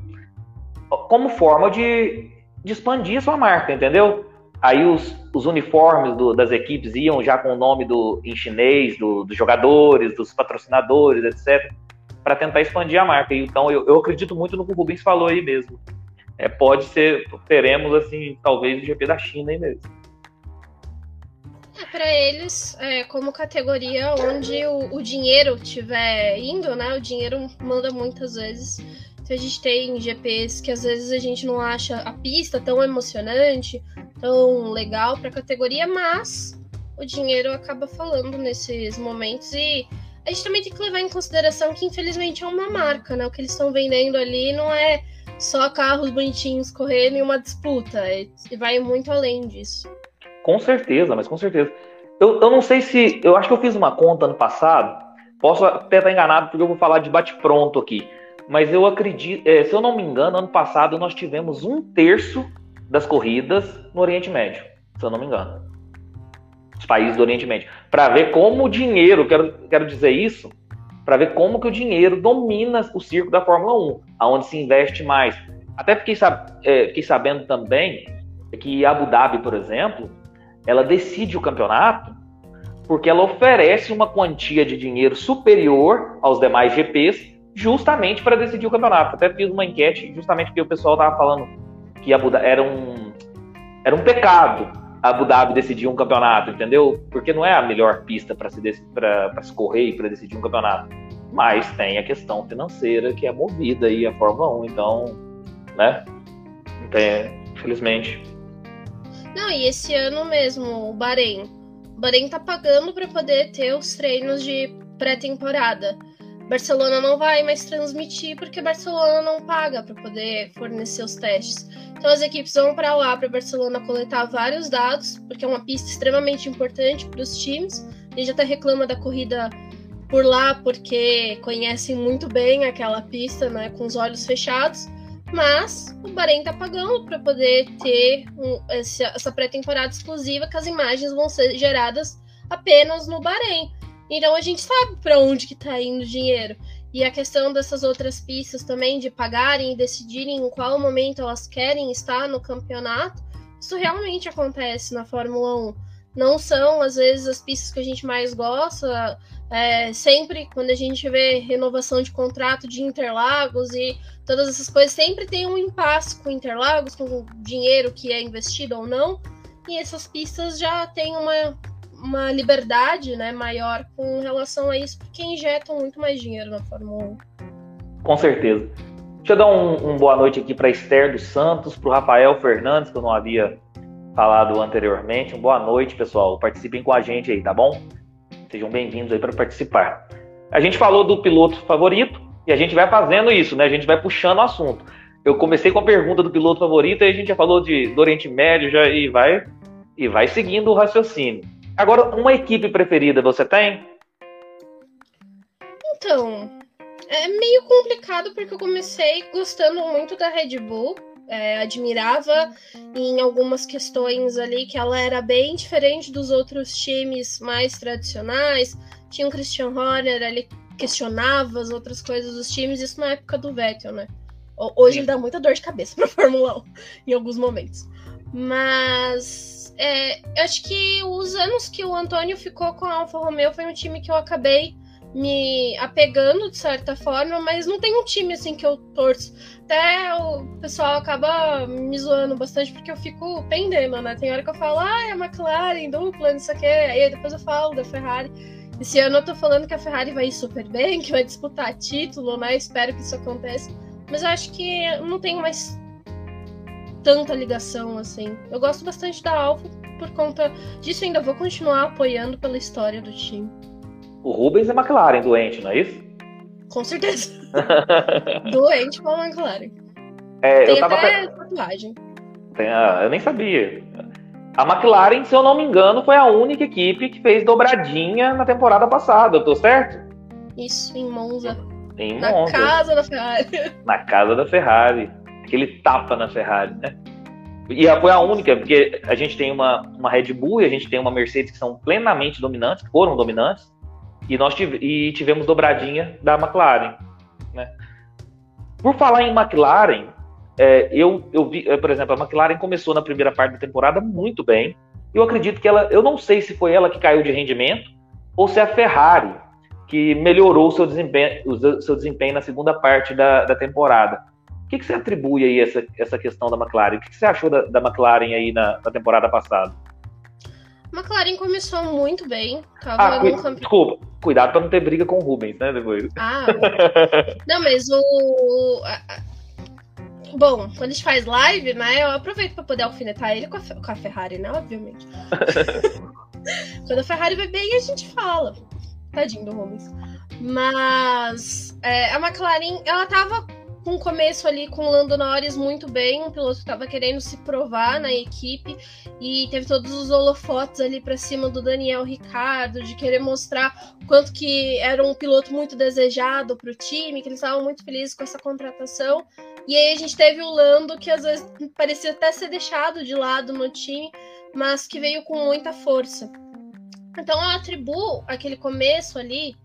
como forma de, de expandir a sua marca, entendeu? Aí os, os uniformes do, das equipes iam já com o nome do, em chinês, do, dos jogadores, dos patrocinadores, etc para tentar expandir a marca. Então eu, eu acredito muito no que o Rubens falou aí mesmo. É, pode ser, teremos assim, talvez o GP da China aí mesmo. É, para eles, é, como categoria onde o, o dinheiro estiver indo, né? O dinheiro manda muitas vezes. Então a gente tem GPs que às vezes a gente não acha a pista tão emocionante, tão legal para a categoria, mas o dinheiro acaba falando nesses momentos e a gente também tem que levar em consideração que, infelizmente, é uma marca, né? O que eles estão vendendo ali não é só carros bonitinhos correndo e uma disputa. E vai muito além disso. Com certeza, mas com certeza. Eu, eu não sei se. Eu acho que eu fiz uma conta ano passado. Posso até estar enganado, porque eu vou falar de bate-pronto aqui. Mas eu acredito. É, se eu não me engano, ano passado nós tivemos um terço das corridas no Oriente Médio. Se eu não me engano os países do Oriente Médio, para ver como o dinheiro, quero, quero dizer isso, para ver como que o dinheiro domina o circo da Fórmula 1, aonde se investe mais. Até fiquei, é, fiquei sabendo também que Abu Dhabi, por exemplo, ela decide o campeonato porque ela oferece uma quantia de dinheiro superior aos demais GPs justamente para decidir o campeonato. Até fiz uma enquete justamente porque o pessoal estava falando que Abu Dhabi era um, era um pecado Abu Dhabi decidir um campeonato, entendeu? Porque não é a melhor pista para se, se correr e para decidir um campeonato. Mas tem a questão financeira que é movida aí a Fórmula 1, então, né? É, infelizmente. Não, e esse ano mesmo, o Bahrein. O Bahrein tá pagando para poder ter os treinos de pré-temporada. Barcelona não vai mais transmitir porque Barcelona não paga para poder fornecer os testes. Então as equipes vão para lá para Barcelona coletar vários dados, porque é uma pista extremamente importante para os times. A gente até reclama da corrida por lá porque conhecem muito bem aquela pista, né, com os olhos fechados. Mas o Bahrein tá pagando para poder ter um, essa pré-temporada exclusiva, que as imagens vão ser geradas apenas no Bahrein. Então a gente sabe para onde que tá indo o dinheiro. E a questão dessas outras pistas também, de pagarem e decidirem em qual momento elas querem estar no campeonato, isso realmente acontece na Fórmula 1. Não são, às vezes, as pistas que a gente mais gosta. É, sempre, quando a gente vê renovação de contrato de Interlagos e todas essas coisas, sempre tem um impasse com Interlagos, com o dinheiro que é investido ou não. E essas pistas já têm uma uma liberdade né, maior com relação a isso, porque injetam muito mais dinheiro na Fórmula 1. Com certeza. Deixa eu dar um, um boa noite aqui para Esther dos Santos, para o Rafael Fernandes, que eu não havia falado anteriormente. Boa noite, pessoal. Participem com a gente aí, tá bom? Sejam bem-vindos aí para participar. A gente falou do piloto favorito e a gente vai fazendo isso, né? A gente vai puxando o assunto. Eu comecei com a pergunta do piloto favorito e a gente já falou de, do Oriente Médio já, e vai e vai seguindo o raciocínio. Agora, uma equipe preferida você tem? Então, é meio complicado porque eu comecei gostando muito da Red Bull. É, admirava em algumas questões ali que ela era bem diferente dos outros times mais tradicionais. Tinha o Christian Horner, ele questionava as outras coisas dos times, isso na época do Vettel, né? Hoje ele dá muita dor de cabeça pra Fórmula 1 em alguns momentos. Mas é, eu acho que os anos que o Antônio ficou com a Alfa Romeo foi um time que eu acabei me apegando de certa forma, mas não tem um time assim que eu torço. Até o pessoal acaba me zoando bastante porque eu fico pendendo, né? Tem hora que eu falo, ah, é a McLaren, dupla, não sei o quê. Aí depois eu falo da Ferrari. Esse ano eu tô falando que a Ferrari vai ir super bem, que vai disputar título, né? Espero que isso aconteça. Mas eu acho que não tenho mais tanta ligação assim. Eu gosto bastante da Alfa por conta disso, ainda vou continuar apoiando pela história do time. O Rubens é McLaren doente, não é isso? Com certeza. doente com a McLaren. É, Tem eu tava até tatuagem. Tem, ah, eu nem sabia. A McLaren, se eu não me engano, foi a única equipe que fez dobradinha na temporada passada, eu tô certo? Isso, em Monza. Em Na Monza. casa da Ferrari. Na casa da Ferrari aquele tapa na Ferrari, né? E foi a única, porque a gente tem uma, uma Red Bull e a gente tem uma Mercedes que são plenamente dominantes, foram dominantes, e nós tive, e tivemos dobradinha da McLaren, né? Por falar em McLaren, é, eu, eu vi, é, por exemplo, a McLaren começou na primeira parte da temporada muito bem. Eu acredito que ela, eu não sei se foi ela que caiu de rendimento ou se é a Ferrari que melhorou seu desempenho, seu desempenho na segunda parte da, da temporada que, que você atribui aí essa, essa questão da McLaren? O que, que você achou da, da McLaren aí na, na, temporada passada? A McLaren começou muito bem. Tava ah, cu. Desculpa, cuidado para não ter briga com o Rubens, né? Depois. Ah, não, mas o. Bom, quando a gente faz live, né? Eu aproveito para poder alfinetar ele com a, com a Ferrari, né? Obviamente. quando a Ferrari vai bem, a gente fala. Tadinho do Rubens. Mas é, a McLaren, ela tava um começo ali com o Lando Norris muito bem, um piloto que estava querendo se provar na equipe e teve todos os holofotes ali para cima do Daniel Ricardo, de querer mostrar quanto que era um piloto muito desejado para o time, que eles estavam muito felizes com essa contratação. E aí a gente teve o Lando que às vezes parecia até ser deixado de lado no time, mas que veio com muita força. Então eu atribuo aquele começo ali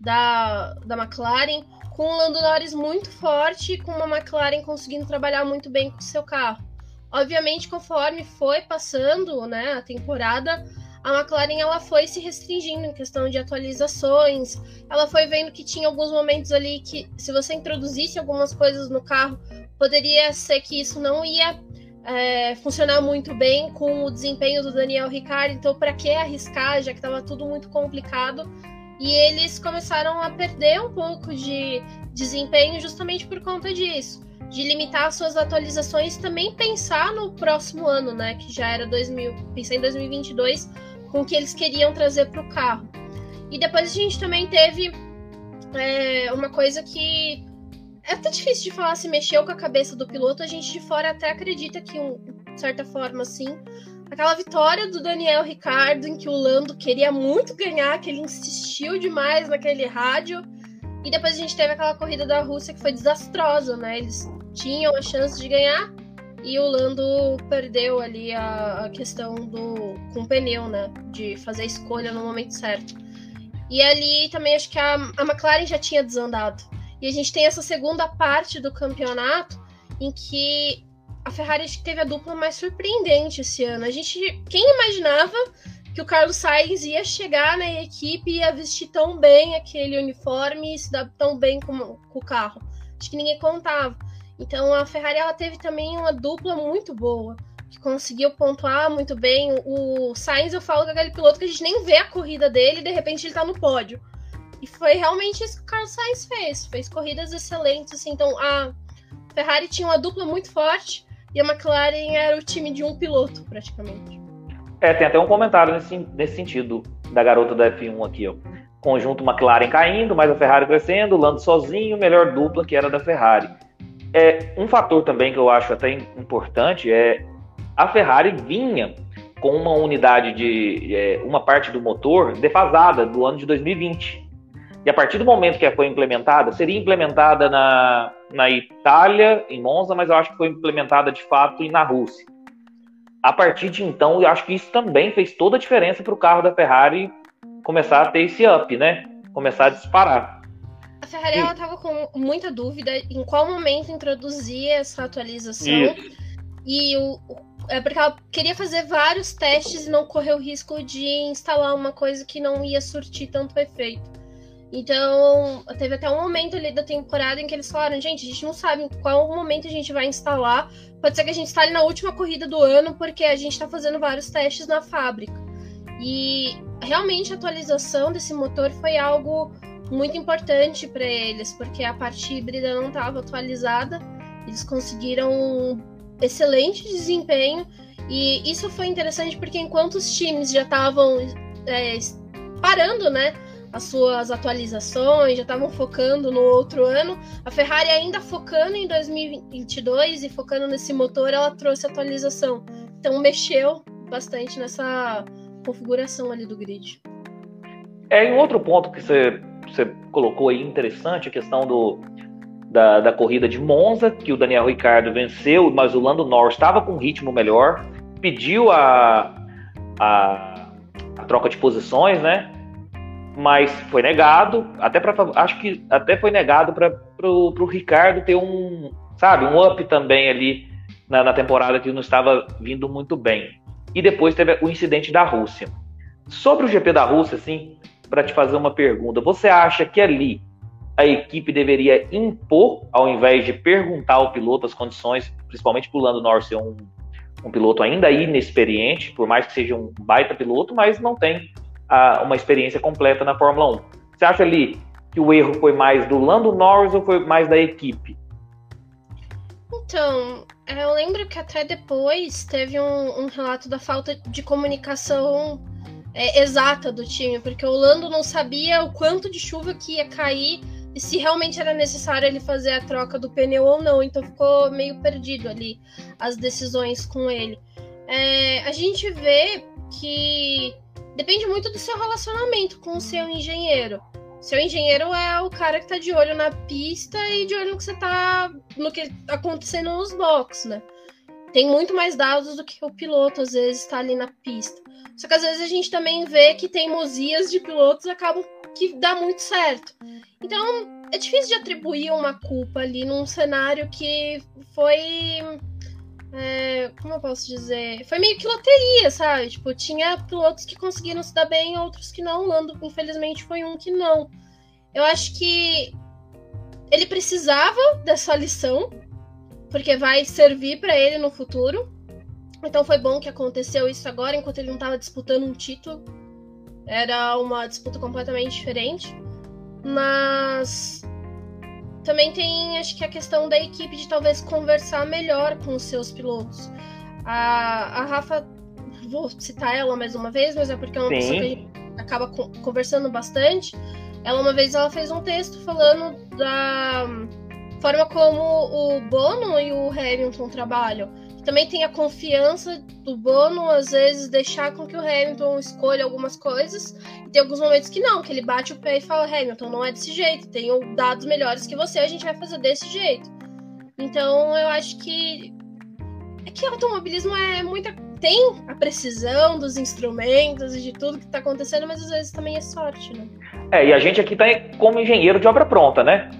da, da McLaren com o Lando Norris muito forte e com uma McLaren conseguindo trabalhar muito bem com o seu carro. Obviamente, conforme foi passando né, a temporada, a McLaren ela foi se restringindo em questão de atualizações. Ela foi vendo que tinha alguns momentos ali que, se você introduzisse algumas coisas no carro, poderia ser que isso não ia é, funcionar muito bem com o desempenho do Daniel Ricciardo. Então, para que arriscar, já que estava tudo muito complicado? E eles começaram a perder um pouco de desempenho justamente por conta disso. De limitar suas atualizações também pensar no próximo ano, né? Que já era 2000, pensar em 2022, com o que eles queriam trazer para o carro. E depois a gente também teve é, uma coisa que é até difícil de falar se mexeu com a cabeça do piloto. A gente de fora até acredita que, um, de certa forma, assim. Aquela vitória do Daniel Ricardo, em que o Lando queria muito ganhar, que ele insistiu demais naquele rádio. E depois a gente teve aquela corrida da Rússia que foi desastrosa, né? Eles tinham a chance de ganhar e o Lando perdeu ali a, a questão do com o pneu, né? De fazer a escolha no momento certo. E ali também acho que a, a McLaren já tinha desandado. E a gente tem essa segunda parte do campeonato em que a Ferrari teve a dupla mais surpreendente esse ano. A gente, quem imaginava que o Carlos Sainz ia chegar na equipe e ia vestir tão bem aquele uniforme e se dar tão bem com, com o carro? Acho que ninguém contava. Então a Ferrari ela teve também uma dupla muito boa, que conseguiu pontuar muito bem. O Sainz, eu falo que é aquele piloto que a gente nem vê a corrida dele e de repente ele tá no pódio. E foi realmente isso que o Carlos Sainz fez. Fez corridas excelentes. Assim. Então a Ferrari tinha uma dupla muito forte e a McLaren era o time de um piloto, praticamente. É, tem até um comentário nesse, nesse sentido da garota da F1 aqui, ó. Conjunto McLaren caindo, mas a Ferrari crescendo, Lando sozinho, melhor dupla que era da Ferrari. É, um fator também que eu acho até importante é a Ferrari vinha com uma unidade de é, uma parte do motor defasada do ano de 2020. E a partir do momento que foi implementada, seria implementada na, na Itália, em Monza, mas eu acho que foi implementada de fato na Rússia. A partir de então, eu acho que isso também fez toda a diferença para o carro da Ferrari começar a ter esse up, né? Começar a disparar. A Ferrari ela tava com muita dúvida em qual momento introduzir essa atualização. Isso. E o, é porque ela queria fazer vários testes e não correr o risco de instalar uma coisa que não ia surtir tanto efeito. Então, teve até um momento ali da temporada em que eles falaram: gente, a gente não sabe qual momento a gente vai instalar. Pode ser que a gente instale na última corrida do ano, porque a gente está fazendo vários testes na fábrica. E realmente a atualização desse motor foi algo muito importante para eles, porque a parte híbrida não estava atualizada. Eles conseguiram um excelente desempenho. E isso foi interessante porque enquanto os times já estavam é, parando, né? As suas atualizações, já estavam focando no outro ano. A Ferrari ainda focando em 2022 e focando nesse motor, ela trouxe atualização. Então mexeu bastante nessa configuração ali do grid. É, em outro ponto que você, você colocou aí interessante, a questão do, da, da corrida de Monza, que o Daniel Ricciardo venceu, mas o Lando Norris estava com um ritmo melhor, pediu a, a, a troca de posições, né? Mas foi negado, até para acho que até foi negado para pro Ricardo ter um, sabe, um up também ali na, na, temporada que não estava vindo muito bem. E depois teve o incidente da Rússia. Sobre o GP da Rússia, assim, para te fazer uma pergunta, você acha que ali a equipe deveria impor, ao invés de perguntar ao piloto as condições, principalmente pulando Norris ser um, um piloto ainda inexperiente, por mais que seja um baita piloto, mas não tem a, uma experiência completa na Fórmula 1. Você acha ali que o erro foi mais do Lando Norris ou foi mais da equipe? Então, eu lembro que até depois teve um, um relato da falta de comunicação é, exata do time, porque o Lando não sabia o quanto de chuva que ia cair e se realmente era necessário ele fazer a troca do pneu ou não. Então ficou meio perdido ali as decisões com ele. É, a gente vê que depende muito do seu relacionamento com o seu engenheiro. Seu engenheiro é o cara que tá de olho na pista e de olho no que você tá. no que tá acontecendo nos boxes, né? Tem muito mais dados do que o piloto, às vezes, tá ali na pista. Só que às vezes a gente também vê que teimosias de pilotos acabam que dá muito certo. Então, é difícil de atribuir uma culpa ali num cenário que foi é, como eu posso dizer? Foi meio que loteria, sabe? Tipo, tinha pilotos que conseguiram se dar bem, outros que não. Lando, infelizmente, foi um que não. Eu acho que ele precisava dessa lição, porque vai servir para ele no futuro. Então foi bom que aconteceu isso agora, enquanto ele não estava disputando um título. Era uma disputa completamente diferente. Mas também tem, acho que a questão da equipe de talvez conversar melhor com os seus pilotos. A, a Rafa, vou citar ela mais uma vez, mas é porque é uma Sim. pessoa que a gente acaba conversando bastante. Ela uma vez ela fez um texto falando da forma como o Bono e o Hamilton trabalham. Também tem a confiança do Bono, às vezes, deixar com que o Hamilton escolha algumas coisas. E tem alguns momentos que não, que ele bate o pé e fala: Hamilton, não é desse jeito, tenho dados melhores que você, a gente vai fazer desse jeito. Então eu acho que. É que automobilismo é muita. Tem a precisão dos instrumentos e de tudo que está acontecendo, mas às vezes também é sorte, né? É, e a gente aqui tá como engenheiro de obra pronta, né?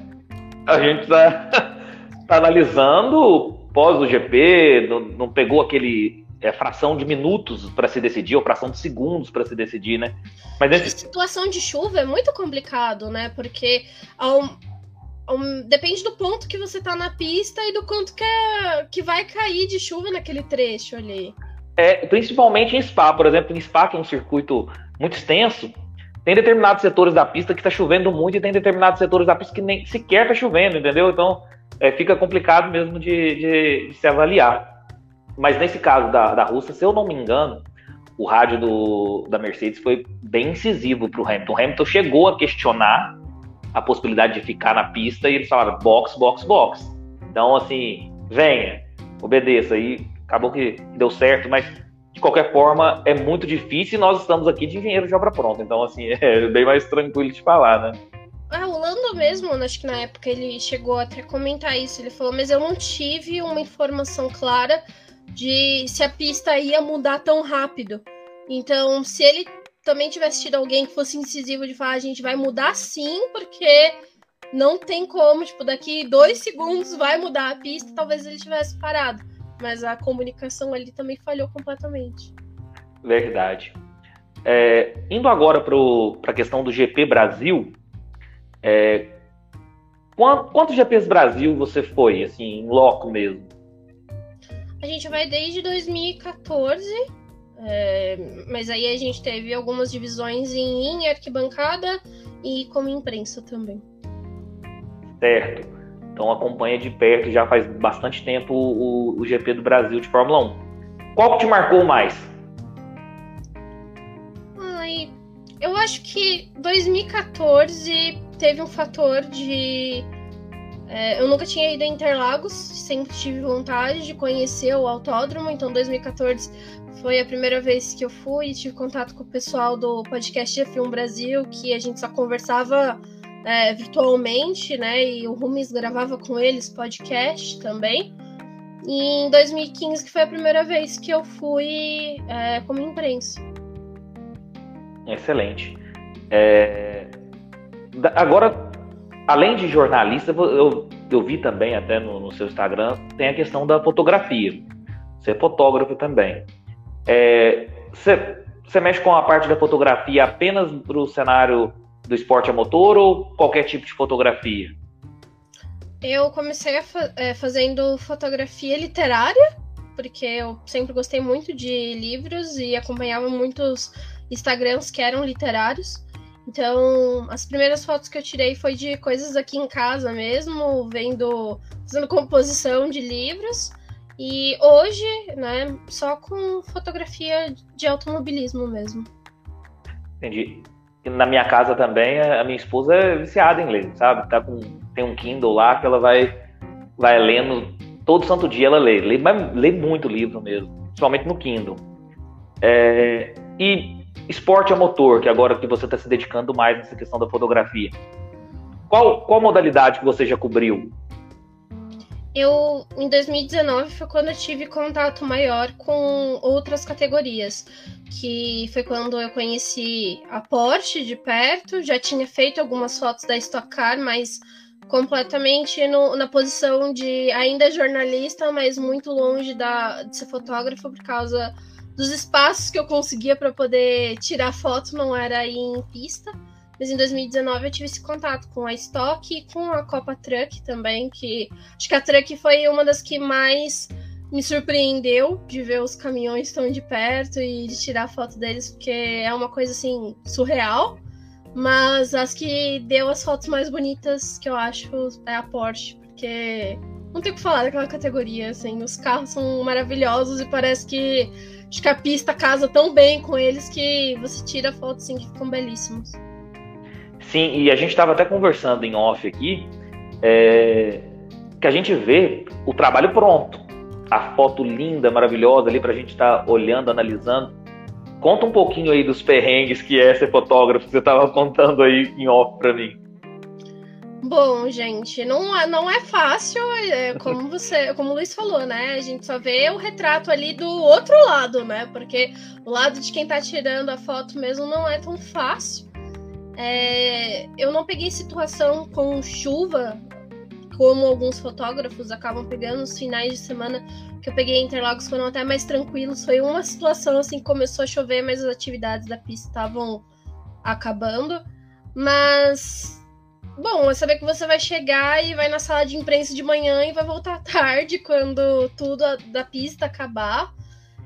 A gente tá, tá analisando pós o GP, não, não pegou aquele é, fração de minutos para se decidir, ou fração de segundos para se decidir, né? Mas nesse... situação de chuva é muito complicado, né? Porque ao, ao, depende do ponto que você tá na pista e do quanto que, é, que vai cair de chuva naquele trecho ali. É, principalmente em Spa, por exemplo, em Spa, que é um circuito muito extenso, tem determinados setores da pista que está chovendo muito e tem determinados setores da pista que nem sequer está chovendo, entendeu? Então é, fica complicado mesmo de, de, de, se avaliar. Mas nesse caso da, da Rússia, se eu não me engano, o rádio do, da Mercedes foi bem incisivo para o Hamilton. O Hamilton chegou a questionar a possibilidade de ficar na pista e eles falaram box, box, box. Então, assim, venha, obedeça. E acabou que deu certo, mas de qualquer forma é muito difícil e nós estamos aqui de engenheiro de obra pronta. Então, assim, é bem mais tranquilo de falar, né? Ah, o Lando mesmo, acho que na época ele chegou até a comentar isso. Ele falou, mas eu não tive uma informação clara de se a pista ia mudar tão rápido. Então, se ele também tivesse tido alguém que fosse incisivo de falar, a gente vai mudar sim, porque não tem como, tipo, daqui dois segundos vai mudar a pista, talvez ele tivesse parado. Mas a comunicação ali também falhou completamente. Verdade. É, indo agora para a questão do GP Brasil, é, quantos GPs Brasil você foi, assim, em loco mesmo? A gente vai desde 2014, é, mas aí a gente teve algumas divisões em, em arquibancada e como imprensa também. Certo. Então acompanha de perto, já faz bastante tempo o, o GP do Brasil de Fórmula 1. Qual que te marcou mais? Ai, eu acho que 2014 teve um fator de. É, eu nunca tinha ido a Interlagos, sempre tive vontade de conhecer o autódromo, então 2014 foi a primeira vez que eu fui e tive contato com o pessoal do podcast F1 Brasil, que a gente só conversava é, virtualmente, né? E o Rumis gravava com eles podcast também. E em 2015 que foi a primeira vez que eu fui é, como imprensa. Excelente. É, Agora, além de jornalista, eu, eu vi também até no, no seu Instagram, tem a questão da fotografia. Você é fotógrafo também. É, você, você mexe com a parte da fotografia apenas para o cenário do esporte a motor ou qualquer tipo de fotografia? Eu comecei fa é, fazendo fotografia literária, porque eu sempre gostei muito de livros e acompanhava muitos Instagrams que eram literários. Então, as primeiras fotos que eu tirei foi de coisas aqui em casa mesmo, vendo, fazendo composição de livros. E hoje, né, só com fotografia de automobilismo mesmo. Entendi. Na minha casa também, a minha esposa é viciada em ler, sabe? Tá com, tem um Kindle lá que ela vai, vai lendo todo santo dia ela lê. Lê, lê muito livro mesmo, principalmente no Kindle. É, e esporte a motor, que agora que você está se dedicando mais nessa questão da fotografia. Qual, qual modalidade que você já cobriu? Eu, em 2019, foi quando eu tive contato maior com outras categorias, que foi quando eu conheci a Porsche de perto, já tinha feito algumas fotos da Stock Car, mas completamente no, na posição de ainda jornalista, mas muito longe da, de ser fotógrafo por causa dos espaços que eu conseguia para poder tirar foto não era em pista. Mas em 2019 eu tive esse contato com a Stock e com a Copa Truck também, que acho que a Truck foi uma das que mais me surpreendeu de ver os caminhões tão de perto e de tirar foto deles, porque é uma coisa assim surreal. Mas as que deu as fotos mais bonitas que eu acho é a Porsche, porque não tem o que falar daquela categoria, assim. Os carros são maravilhosos e parece que acho que a pista casa tão bem com eles que você tira fotos assim que ficam belíssimos. Sim, e a gente estava até conversando em off aqui, é, que a gente vê o trabalho pronto, a foto linda, maravilhosa ali para a gente estar tá olhando, analisando. Conta um pouquinho aí dos perrengues que é ser fotógrafo, que você estava contando aí em off para mim. Bom, gente, não é, não é fácil, é, como você, como o Luiz falou, né? A gente só vê o retrato ali do outro lado, né? Porque o lado de quem tá tirando a foto mesmo não é tão fácil. É, eu não peguei situação com chuva, como alguns fotógrafos acabam pegando nos finais de semana que eu peguei Interlagos foram até mais tranquilos. Foi uma situação assim, começou a chover, mas as atividades da pista estavam acabando. Mas Bom, é saber que você vai chegar e vai na sala de imprensa de manhã e vai voltar tarde quando tudo da pista acabar.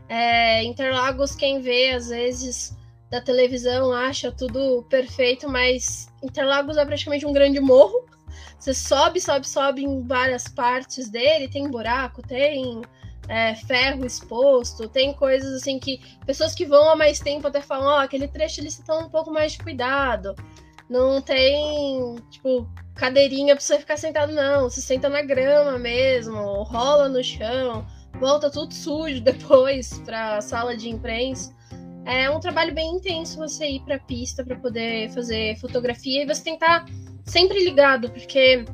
É, Interlagos, quem vê às vezes da televisão acha tudo perfeito, mas Interlagos é praticamente um grande morro. Você sobe, sobe, sobe em várias partes dele, tem buraco, tem é, ferro exposto, tem coisas assim que pessoas que vão há mais tempo até falam, ó, oh, aquele trecho eles estão um pouco mais de cuidado. Não tem, tipo, cadeirinha pra você ficar sentado, não. Você senta na grama mesmo, rola no chão, volta tudo sujo depois pra sala de imprensa. É um trabalho bem intenso você ir pra pista para poder fazer fotografia e você tem que estar sempre ligado, porque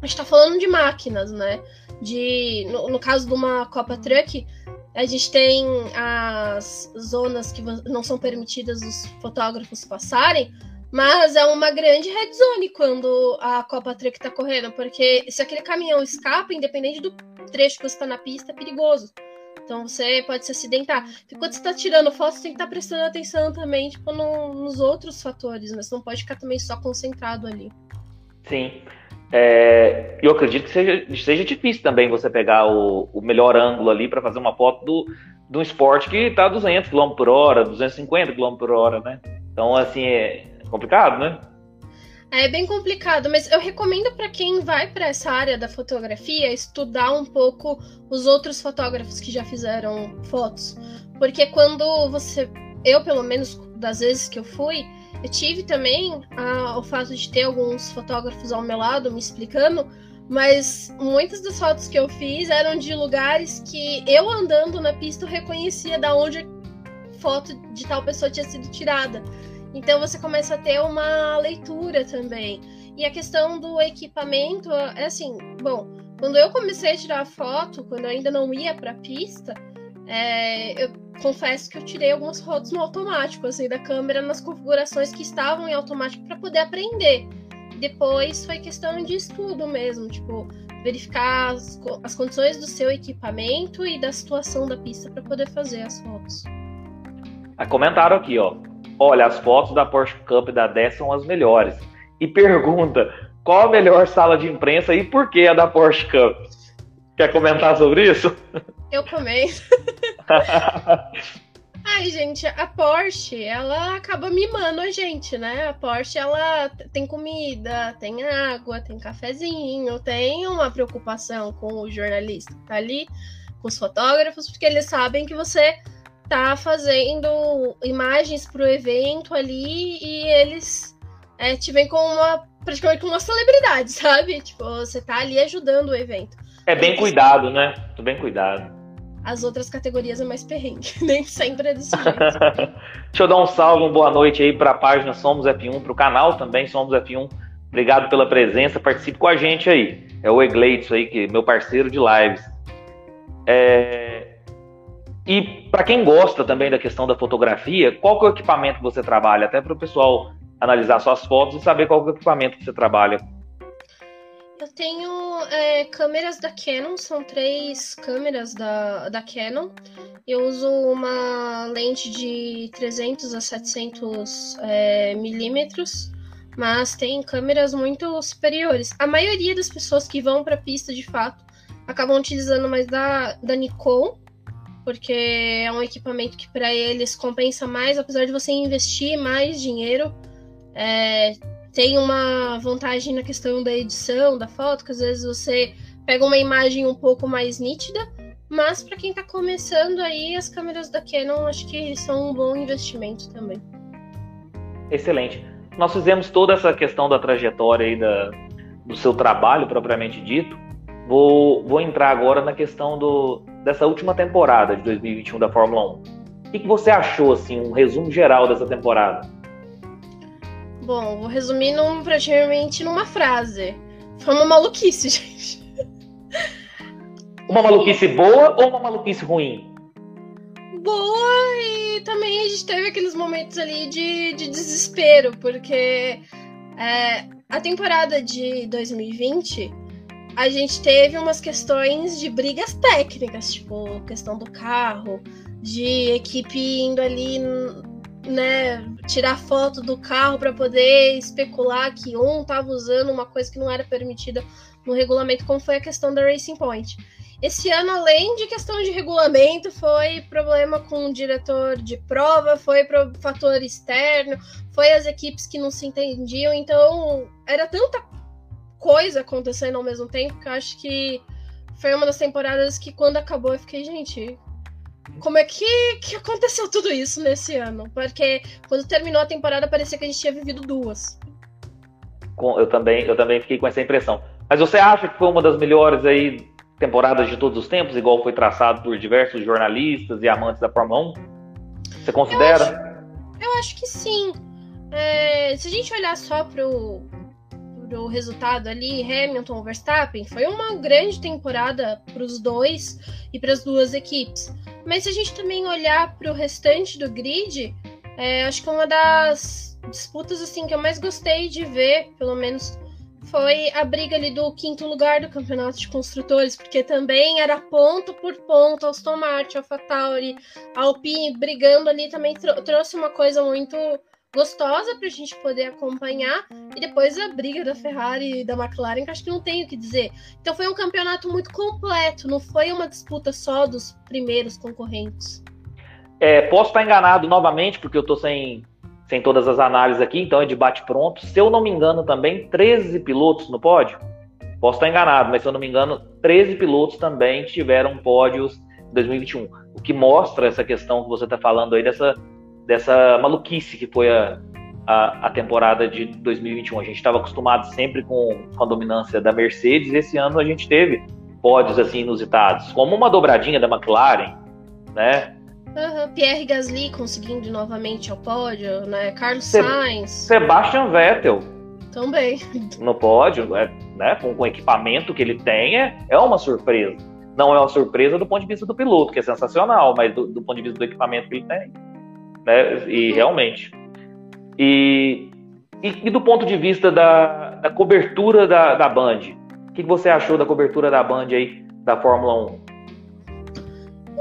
a gente tá falando de máquinas, né? De, no, no caso de uma Copa Truck, a gente tem as zonas que não são permitidas os fotógrafos passarem, mas é uma grande red zone quando a Copa Truck tá correndo, porque se aquele caminhão escapa, independente do trecho que você tá na pista, é perigoso. Então você pode se acidentar. E quando você tá tirando foto, você tem que estar tá prestando atenção também, tipo, no, nos outros fatores, né? Você não pode ficar também só concentrado ali. Sim. É, eu acredito que seja, seja difícil também você pegar o, o melhor ângulo ali para fazer uma foto do, de um esporte que tá 200 km por hora, 250 km por hora, né? Então, assim, é, complicado, né? É bem complicado, mas eu recomendo para quem vai para essa área da fotografia estudar um pouco os outros fotógrafos que já fizeram fotos, porque quando você, eu pelo menos das vezes que eu fui, eu tive também a, o fato de ter alguns fotógrafos ao meu lado me explicando, mas muitas das fotos que eu fiz eram de lugares que eu andando na pista eu reconhecia da onde foto de tal pessoa tinha sido tirada. Então você começa a ter uma leitura também. E a questão do equipamento é assim, bom, quando eu comecei a tirar foto, quando eu ainda não ia para pista, é, eu confesso que eu tirei algumas fotos no automático, assim, da câmera nas configurações que estavam em automático para poder aprender. Depois foi questão de estudo mesmo, tipo, verificar as, as condições do seu equipamento e da situação da pista para poder fazer as fotos. Ah, comentaram aqui, ó olha, as fotos da Porsche Cup da 10 são as melhores. E pergunta, qual a melhor sala de imprensa e por que a da Porsche Cup? Quer comentar sobre isso? Eu comento. Ai, gente, a Porsche, ela acaba mimando a gente, né? A Porsche, ela tem comida, tem água, tem cafezinho, tem uma preocupação com o jornalista que tá ali, com os fotógrafos, porque eles sabem que você tá fazendo imagens pro evento ali e eles é, te veem como uma praticamente como uma celebridade, sabe? Tipo, você tá ali ajudando o evento. É bem cuidado, né? Tô bem cuidado. As outras categorias é mais perrengue, nem sempre é desse jeito. Deixa eu dar um salve, uma boa noite aí para a página Somos F1, para o canal também Somos F1. Obrigado pela presença, participe com a gente aí. É o Egleitson aí, que é meu parceiro de lives. É, e para quem gosta também da questão da fotografia, qual que é o equipamento que você trabalha? Até para o pessoal analisar suas fotos e saber qual é o equipamento que você trabalha. Eu tenho é, câmeras da Canon, são três câmeras da, da Canon. Eu uso uma lente de 300 a 700 é, milímetros, mas tem câmeras muito superiores. A maioria das pessoas que vão para a pista de fato acabam utilizando mais da, da Nikon, porque é um equipamento que para eles compensa mais, apesar de você investir mais dinheiro. É, tem uma vantagem na questão da edição da foto, que às vezes você pega uma imagem um pouco mais nítida. Mas para quem está começando aí, as câmeras da Canon acho que são um bom investimento também. Excelente. Nós fizemos toda essa questão da trajetória aí da, do seu trabalho propriamente dito. Vou, vou entrar agora na questão do, dessa última temporada de 2021 da Fórmula 1. O que, que você achou, assim, um resumo geral dessa temporada? Bom, vou resumir num, praticamente numa frase. Foi uma maluquice, gente. Uma maluquice boa ou uma maluquice ruim? Boa e também a gente teve aqueles momentos ali de, de desespero, porque é, a temporada de 2020 a gente teve umas questões de brigas técnicas, tipo, questão do carro, de equipe indo ali, né, tirar foto do carro para poder especular que um tava usando uma coisa que não era permitida no regulamento, como foi a questão da Racing Point. Esse ano, além de questão de regulamento, foi problema com o diretor de prova, foi pro fator externo, foi as equipes que não se entendiam, então era tanta coisa acontecendo ao mesmo tempo, que eu acho que foi uma das temporadas que quando acabou eu fiquei, gente, como é que, que aconteceu tudo isso nesse ano? Porque quando terminou a temporada parecia que a gente tinha vivido duas. Eu também, eu também fiquei com essa impressão. Mas você acha que foi uma das melhores aí temporadas de todos os tempos, igual foi traçado por diversos jornalistas e amantes da Fórmula 1? Você considera? Eu acho, eu acho que sim. É, se a gente olhar só pro, pro resultado ali, Hamilton, Verstappen, foi uma grande temporada para os dois e para as duas equipes. Mas se a gente também olhar para o restante do grid, é, acho que uma das disputas assim que eu mais gostei de ver, pelo menos, foi a briga ali do quinto lugar do campeonato de construtores, porque também era ponto por ponto, Aston Martin, AlphaTauri, Alpine brigando ali também trouxe uma coisa muito gostosa para a gente poder acompanhar. E depois a briga da Ferrari e da McLaren, que acho que não tenho o que dizer. Então foi um campeonato muito completo, não foi uma disputa só dos primeiros concorrentes. É, posso estar enganado novamente, porque eu estou sem, sem todas as análises aqui, então é de bate-pronto. Se eu não me engano também, 13 pilotos no pódio. Posso estar enganado, mas se eu não me engano, 13 pilotos também tiveram pódios em 2021. O que mostra essa questão que você está falando aí, dessa dessa maluquice que foi a, a, a temporada de 2021. A gente estava acostumado sempre com, com a dominância da Mercedes, e esse ano a gente teve pódios assim inusitados, como uma dobradinha da McLaren, né? Uhum, Pierre Gasly conseguindo novamente ao pódio, né? Carlos Se Sainz. Sebastian Vettel. Também. No pódio, é, né? Com, com o equipamento que ele tem, é, é uma surpresa. Não é uma surpresa do ponto de vista do piloto, que é sensacional, mas do, do ponto de vista do equipamento que ele tem, né? E realmente. E, e, e do ponto de vista da, da cobertura da, da Band, o que você achou da cobertura da Band aí da Fórmula 1?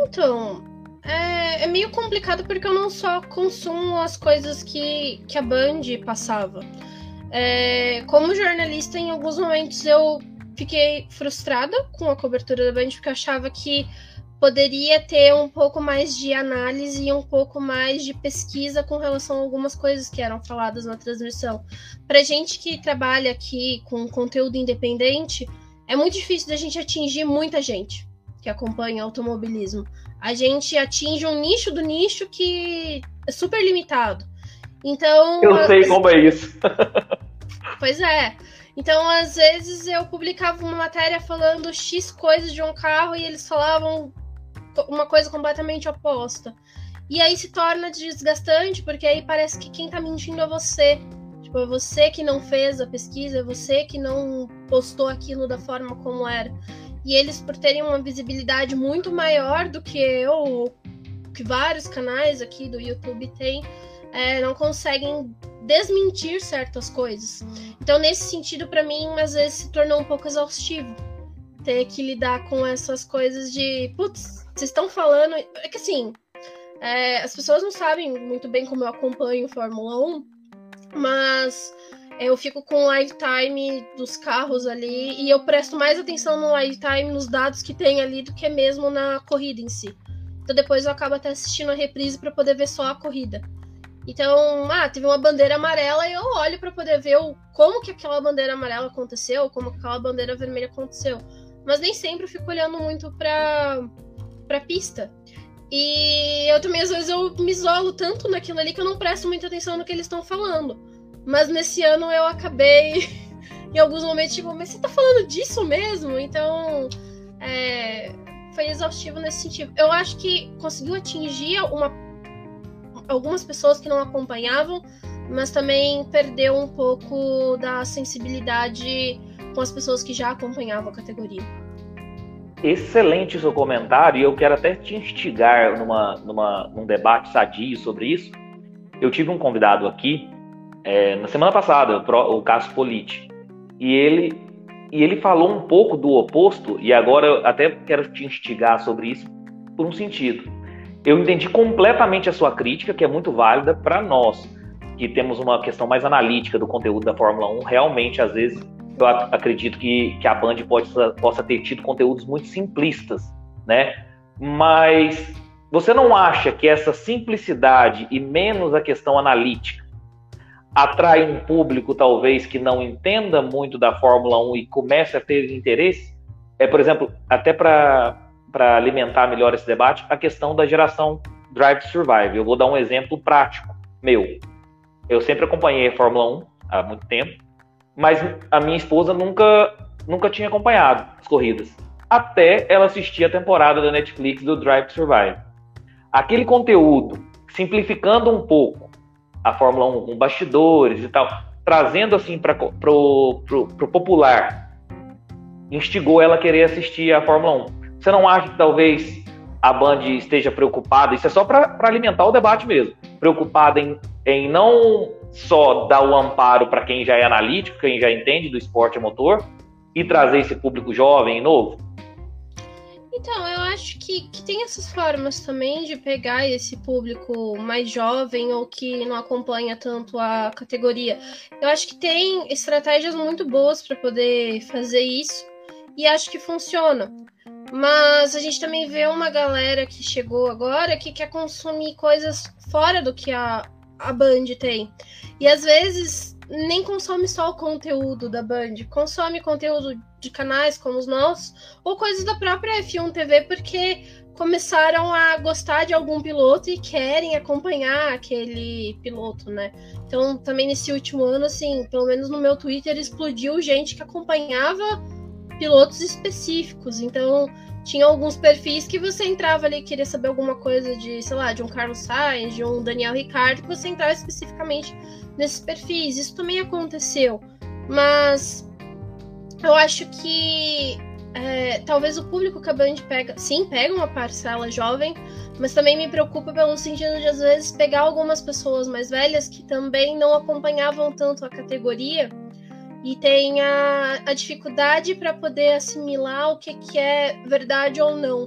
Então, é, é, meio complicado porque eu não só consumo as coisas que, que a Band passava. É, como jornalista, em alguns momentos eu fiquei frustrada com a cobertura da Band porque eu achava que poderia ter um pouco mais de análise e um pouco mais de pesquisa com relação a algumas coisas que eram faladas na transmissão. Para gente que trabalha aqui com conteúdo independente, é muito difícil da gente atingir muita gente que acompanha automobilismo. A gente atinge um nicho do nicho que é super limitado. Então. Eu sei como é isso. pois é. Então, às vezes, eu publicava uma matéria falando X coisas de um carro e eles falavam uma coisa completamente oposta. E aí se torna desgastante, porque aí parece que quem tá mentindo é você. Tipo, é você que não fez a pesquisa, é você que não postou aquilo da forma como era. E eles, por terem uma visibilidade muito maior do que eu, que vários canais aqui do YouTube têm, é, não conseguem desmentir certas coisas. Então, nesse sentido, para mim, às vezes se tornou um pouco exaustivo ter que lidar com essas coisas de, putz, vocês estão falando. É que assim, é, as pessoas não sabem muito bem como eu acompanho Fórmula 1, mas eu fico com o lifetime dos carros ali e eu presto mais atenção no lifetime, nos dados que tem ali, do que mesmo na corrida em si. Então depois eu acabo até assistindo a reprise para poder ver só a corrida. Então, ah, teve uma bandeira amarela e eu olho para poder ver o, como que aquela bandeira amarela aconteceu, como que aquela bandeira vermelha aconteceu. mas nem sempre eu fico olhando muito pra, pra pista. E eu também, às vezes, eu me isolo tanto naquilo ali que eu não presto muita atenção no que eles estão falando. Mas nesse ano eu acabei, em alguns momentos, tipo, mas você tá falando disso mesmo? Então, é, foi exaustivo nesse sentido. Eu acho que conseguiu atingir uma, algumas pessoas que não acompanhavam, mas também perdeu um pouco da sensibilidade com as pessoas que já acompanhavam a categoria. Excelente seu comentário, e eu quero até te instigar numa, numa, num debate sadio sobre isso. Eu tive um convidado aqui é, na semana passada, o, o Cássio Politi, e ele, e ele falou um pouco do oposto, e agora eu até quero te instigar sobre isso por um sentido. Eu entendi completamente a sua crítica, que é muito válida para nós, que temos uma questão mais analítica do conteúdo da Fórmula 1. Realmente, às vezes, eu acredito que, que a Band pode, possa ter tido conteúdos muito simplistas, né? Mas você não acha que essa simplicidade e menos a questão analítica atrai um público talvez que não entenda muito da Fórmula 1 e comece a ter interesse? É, por exemplo, até para alimentar melhor esse debate, a questão da geração Drive to Survive. Eu vou dar um exemplo prático meu. Eu sempre acompanhei a Fórmula 1 há muito tempo mas a minha esposa nunca, nunca tinha acompanhado as corridas. Até ela assistir a temporada da Netflix do Drive to Survive. Aquele conteúdo, simplificando um pouco a Fórmula 1 com bastidores e tal, trazendo assim para pro, pro, pro popular, instigou ela a querer assistir a Fórmula 1. Você não acha que talvez a Band esteja preocupada? Isso é só para alimentar o debate mesmo. Preocupada em, em não só dar o amparo para quem já é analítico, quem já entende do esporte motor, e trazer esse público jovem e novo? Então, eu acho que, que tem essas formas também de pegar esse público mais jovem ou que não acompanha tanto a categoria. Eu acho que tem estratégias muito boas para poder fazer isso e acho que funciona. Mas a gente também vê uma galera que chegou agora que quer consumir coisas fora do que a, a Band tem. E às vezes nem consome só o conteúdo da Band, consome conteúdo de canais como os nossos, ou coisas da própria F1 TV, porque começaram a gostar de algum piloto e querem acompanhar aquele piloto, né? Então, também nesse último ano, assim, pelo menos no meu Twitter, explodiu gente que acompanhava pilotos específicos. Então, tinha alguns perfis que você entrava ali queria saber alguma coisa de, sei lá, de um Carlos Sainz, de um Daniel Ricciardo, que você entrava especificamente nesses perfis. Isso também aconteceu. Mas eu acho que é, talvez o público que a Band pega, sim, pega uma parcela jovem, mas também me preocupa pelo sentido de às vezes pegar algumas pessoas mais velhas que também não acompanhavam tanto a categoria e tem a, a dificuldade para poder assimilar o que, que é verdade ou não.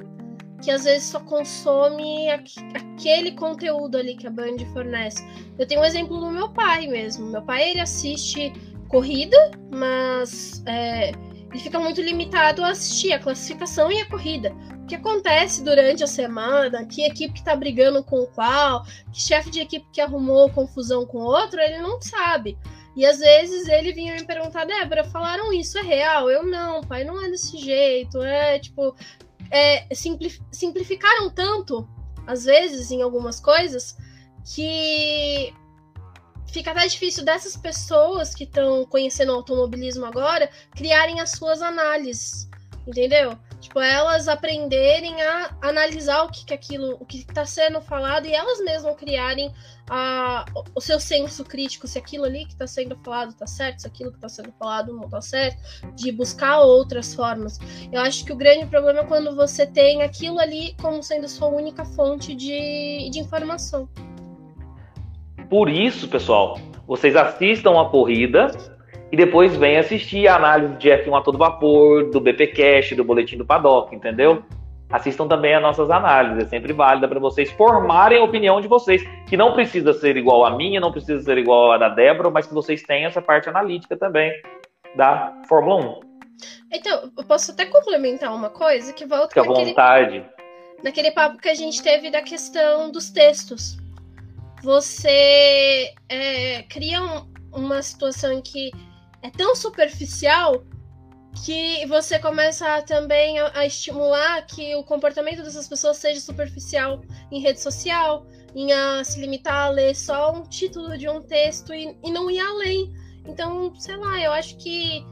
Que às vezes só consome aquele conteúdo ali que a Band fornece. Eu tenho um exemplo do meu pai mesmo. Meu pai ele assiste corrida, mas é, ele fica muito limitado a assistir a classificação e a corrida. O que acontece durante a semana, que equipe que tá brigando com qual, que chefe de equipe que arrumou confusão com outro, ele não sabe. E às vezes ele vinha me perguntar, Débora, falaram isso, é real? Eu não, pai, não é desse jeito. É tipo. É, simplificaram tanto, às vezes, em algumas coisas, que fica até difícil dessas pessoas que estão conhecendo o automobilismo agora criarem as suas análises, entendeu? Tipo, elas aprenderem a analisar o que, que aquilo, o que está sendo falado e elas mesmas criarem a, o seu senso crítico, se aquilo ali que está sendo falado está certo, se aquilo que está sendo falado não está certo, de buscar outras formas. Eu acho que o grande problema é quando você tem aquilo ali como sendo sua única fonte de, de informação. Por isso, pessoal, vocês assistam a corrida e depois vem assistir a análise de F1 a todo vapor, do BPcast, do Boletim do Paddock, entendeu? Assistam também as nossas análises, é sempre válida para vocês formarem a opinião de vocês, que não precisa ser igual a minha, não precisa ser igual a da Débora, mas que vocês tenham essa parte analítica também da Fórmula 1. Então, eu posso até complementar uma coisa que volta Fique à naquele, vontade. Naquele papo que a gente teve da questão dos textos. Você é, cria um, uma situação em que é tão superficial que você começa também a, a, estimular que o comportamento dessas pessoas seja superficial em rede social, em a se limitar a ler só um título de um texto e, e não ir além. Então, sei lá, eu acho que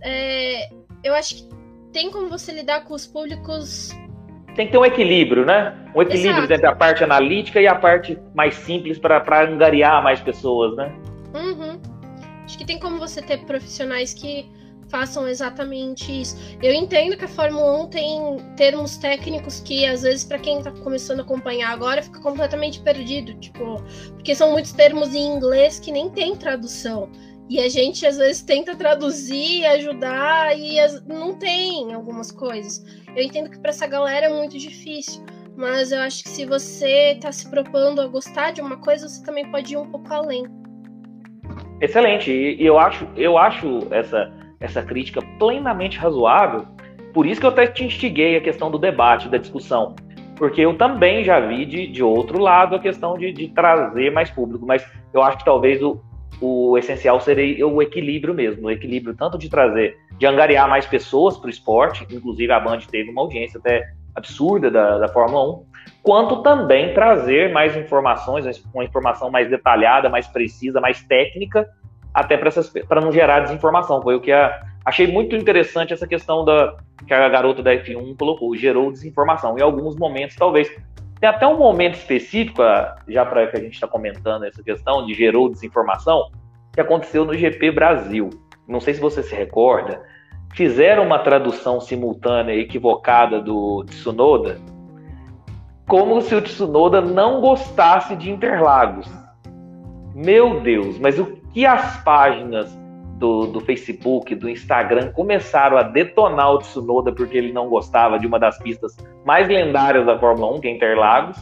é, eu acho que tem como você lidar com os públicos. Tem que ter um equilíbrio, né? Um equilíbrio Exato. entre a parte analítica e a parte mais simples para angariar mais pessoas, né? Uhum. Acho que tem como você ter profissionais que façam exatamente isso. Eu entendo que a Fórmula 1 tem termos técnicos que, às vezes, para quem está começando a acompanhar agora, fica completamente perdido. Tipo, porque são muitos termos em inglês que nem tem tradução. E a gente às vezes tenta traduzir, ajudar e não tem algumas coisas. Eu entendo que para essa galera é muito difícil, mas eu acho que se você está se propondo a gostar de uma coisa, você também pode ir um pouco além. Excelente. E eu acho, eu acho essa essa crítica plenamente razoável. Por isso que eu até te instiguei a questão do debate, da discussão. Porque eu também já vi de, de outro lado a questão de, de trazer mais público, mas eu acho que talvez o, o essencial seria o equilíbrio mesmo, o equilíbrio tanto de trazer, de angariar mais pessoas para o esporte, inclusive a Band teve uma audiência até absurda da, da Fórmula 1, quanto também trazer mais informações, uma informação mais detalhada, mais precisa, mais técnica, até para não gerar desinformação. Foi o que a, achei muito interessante essa questão da que a garota da F1 colocou, gerou desinformação. Em alguns momentos, talvez. Tem até um momento específico, já para que a gente está comentando essa questão de gerou desinformação, que aconteceu no GP Brasil. Não sei se você se recorda. Fizeram uma tradução simultânea equivocada do Tsunoda, como se o Tsunoda não gostasse de Interlagos. Meu Deus, mas o que as páginas do, do Facebook, do Instagram começaram a detonar o Tsunoda porque ele não gostava de uma das pistas mais lendárias da Fórmula 1, que é Interlagos,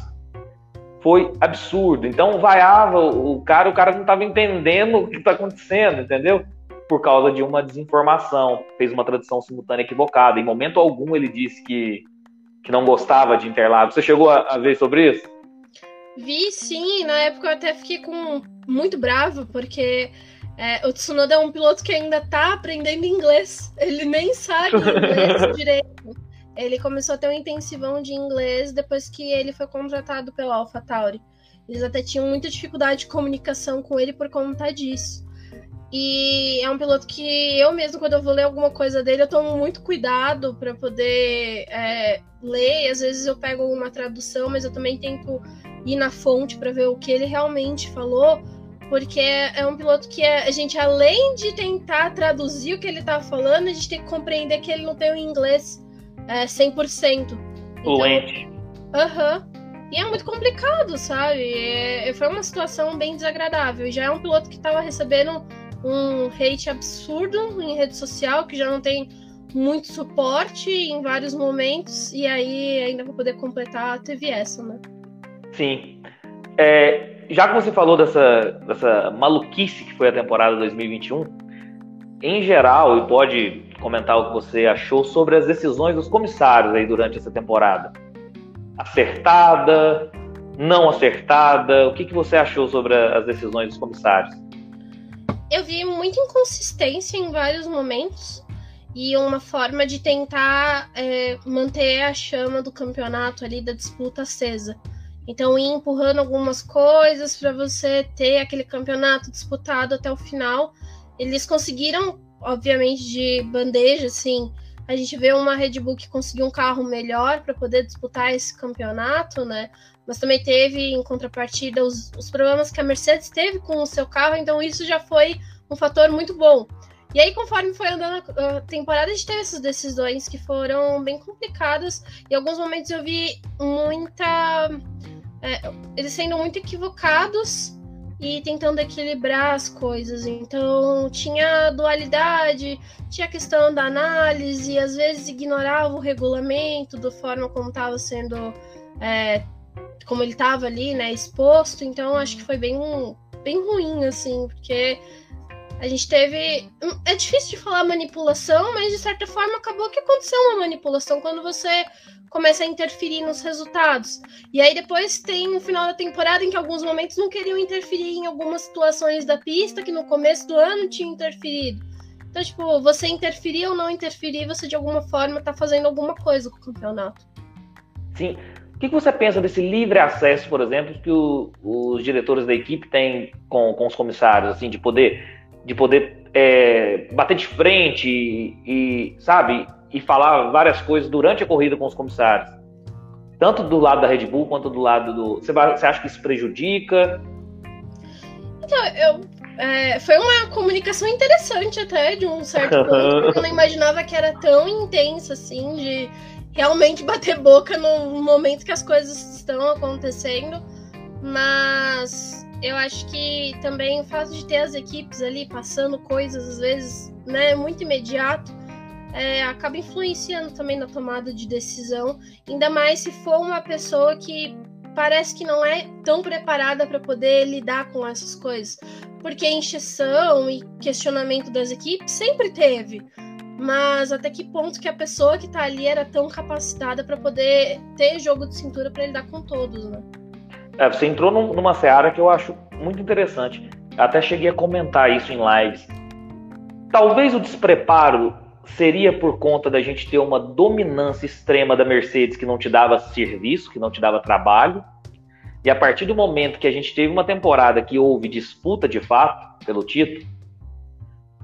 foi absurdo. Então vaiava o cara, o cara não estava entendendo o que está acontecendo, entendeu? Por causa de uma desinformação, fez uma tradução simultânea equivocada. Em momento algum ele disse que, que não gostava de Interlagos. Você chegou a, a ver sobre isso? Vi sim, na época eu até fiquei com muito bravo, porque é, o Tsunoda é um piloto que ainda tá aprendendo inglês. Ele nem sabe inglês direito. Ele começou a ter um intensivão de inglês depois que ele foi contratado pela AlphaTauri. Eles até tinham muita dificuldade de comunicação com ele por conta disso. E é um piloto que eu mesmo, quando eu vou ler alguma coisa dele, eu tomo muito cuidado para poder é, ler. Às vezes eu pego uma tradução, mas eu também tento ir na fonte para ver o que ele realmente falou, porque é um piloto que a gente, além de tentar traduzir o que ele estava falando, a gente tem que compreender que ele não tem o inglês é, 100%. Fluente. Então, Aham. Uhum. E é muito complicado, sabe? É, foi uma situação bem desagradável. E já é um piloto que estava recebendo um hate absurdo em rede social, que já não tem muito suporte em vários momentos. E aí, ainda vou poder completar, teve essa, né? Sim. É, já que você falou dessa, dessa maluquice que foi a temporada 2021, em geral, e pode comentar o que você achou sobre as decisões dos comissários aí durante essa temporada. Acertada, não acertada, o que, que você achou sobre as decisões dos comissários? Eu vi muita inconsistência em vários momentos e uma forma de tentar é, manter a chama do campeonato ali da disputa acesa. Então, ir empurrando algumas coisas para você ter aquele campeonato disputado até o final. Eles conseguiram, obviamente, de bandeja, assim. A gente vê uma Red Bull que conseguiu um carro melhor para poder disputar esse campeonato, né? Mas também teve, em contrapartida, os, os problemas que a Mercedes teve com o seu carro, então isso já foi um fator muito bom. E aí, conforme foi andando a temporada, a gente teve essas decisões que foram bem complicadas. Em alguns momentos eu vi muita é, eles sendo muito equivocados e tentando equilibrar as coisas. Então, tinha dualidade, tinha questão da análise, às vezes ignorava o regulamento da forma como estava sendo. É, como ele estava ali, né, exposto. Então, acho que foi bem, bem ruim, assim, porque a gente teve. É difícil de falar manipulação, mas de certa forma acabou que aconteceu uma manipulação quando você começa a interferir nos resultados. E aí depois tem o final da temporada em que alguns momentos não queriam interferir em algumas situações da pista que no começo do ano tinham interferido. Então, tipo, você interferir ou não interferir, você de alguma forma tá fazendo alguma coisa com o campeonato. Sim. O que você pensa desse livre acesso, por exemplo, que o, os diretores da equipe têm com, com os comissários, assim, de poder, de poder é, bater de frente e, e, sabe, e falar várias coisas durante a corrida com os comissários? Tanto do lado da Red Bull quanto do lado do. Você, você acha que isso prejudica? Então, eu é, foi uma comunicação interessante até, de um certo ponto, porque eu não imaginava que era tão intensa assim, de realmente bater boca no momento que as coisas estão acontecendo. Mas eu acho que também o fato de ter as equipes ali passando coisas, às vezes, né, muito imediato, é, acaba influenciando também na tomada de decisão, ainda mais se for uma pessoa que parece que não é tão preparada para poder lidar com essas coisas. Porque encheção e questionamento das equipes sempre teve. Mas até que ponto que a pessoa que tá ali era tão capacitada para poder ter jogo de cintura para lidar com todos, né? É, você entrou num, numa seara que eu acho muito interessante. Até cheguei a comentar isso em lives. Talvez o despreparo seria por conta da gente ter uma dominância extrema da Mercedes que não te dava serviço, que não te dava trabalho. E a partir do momento que a gente teve uma temporada que houve disputa de fato pelo título,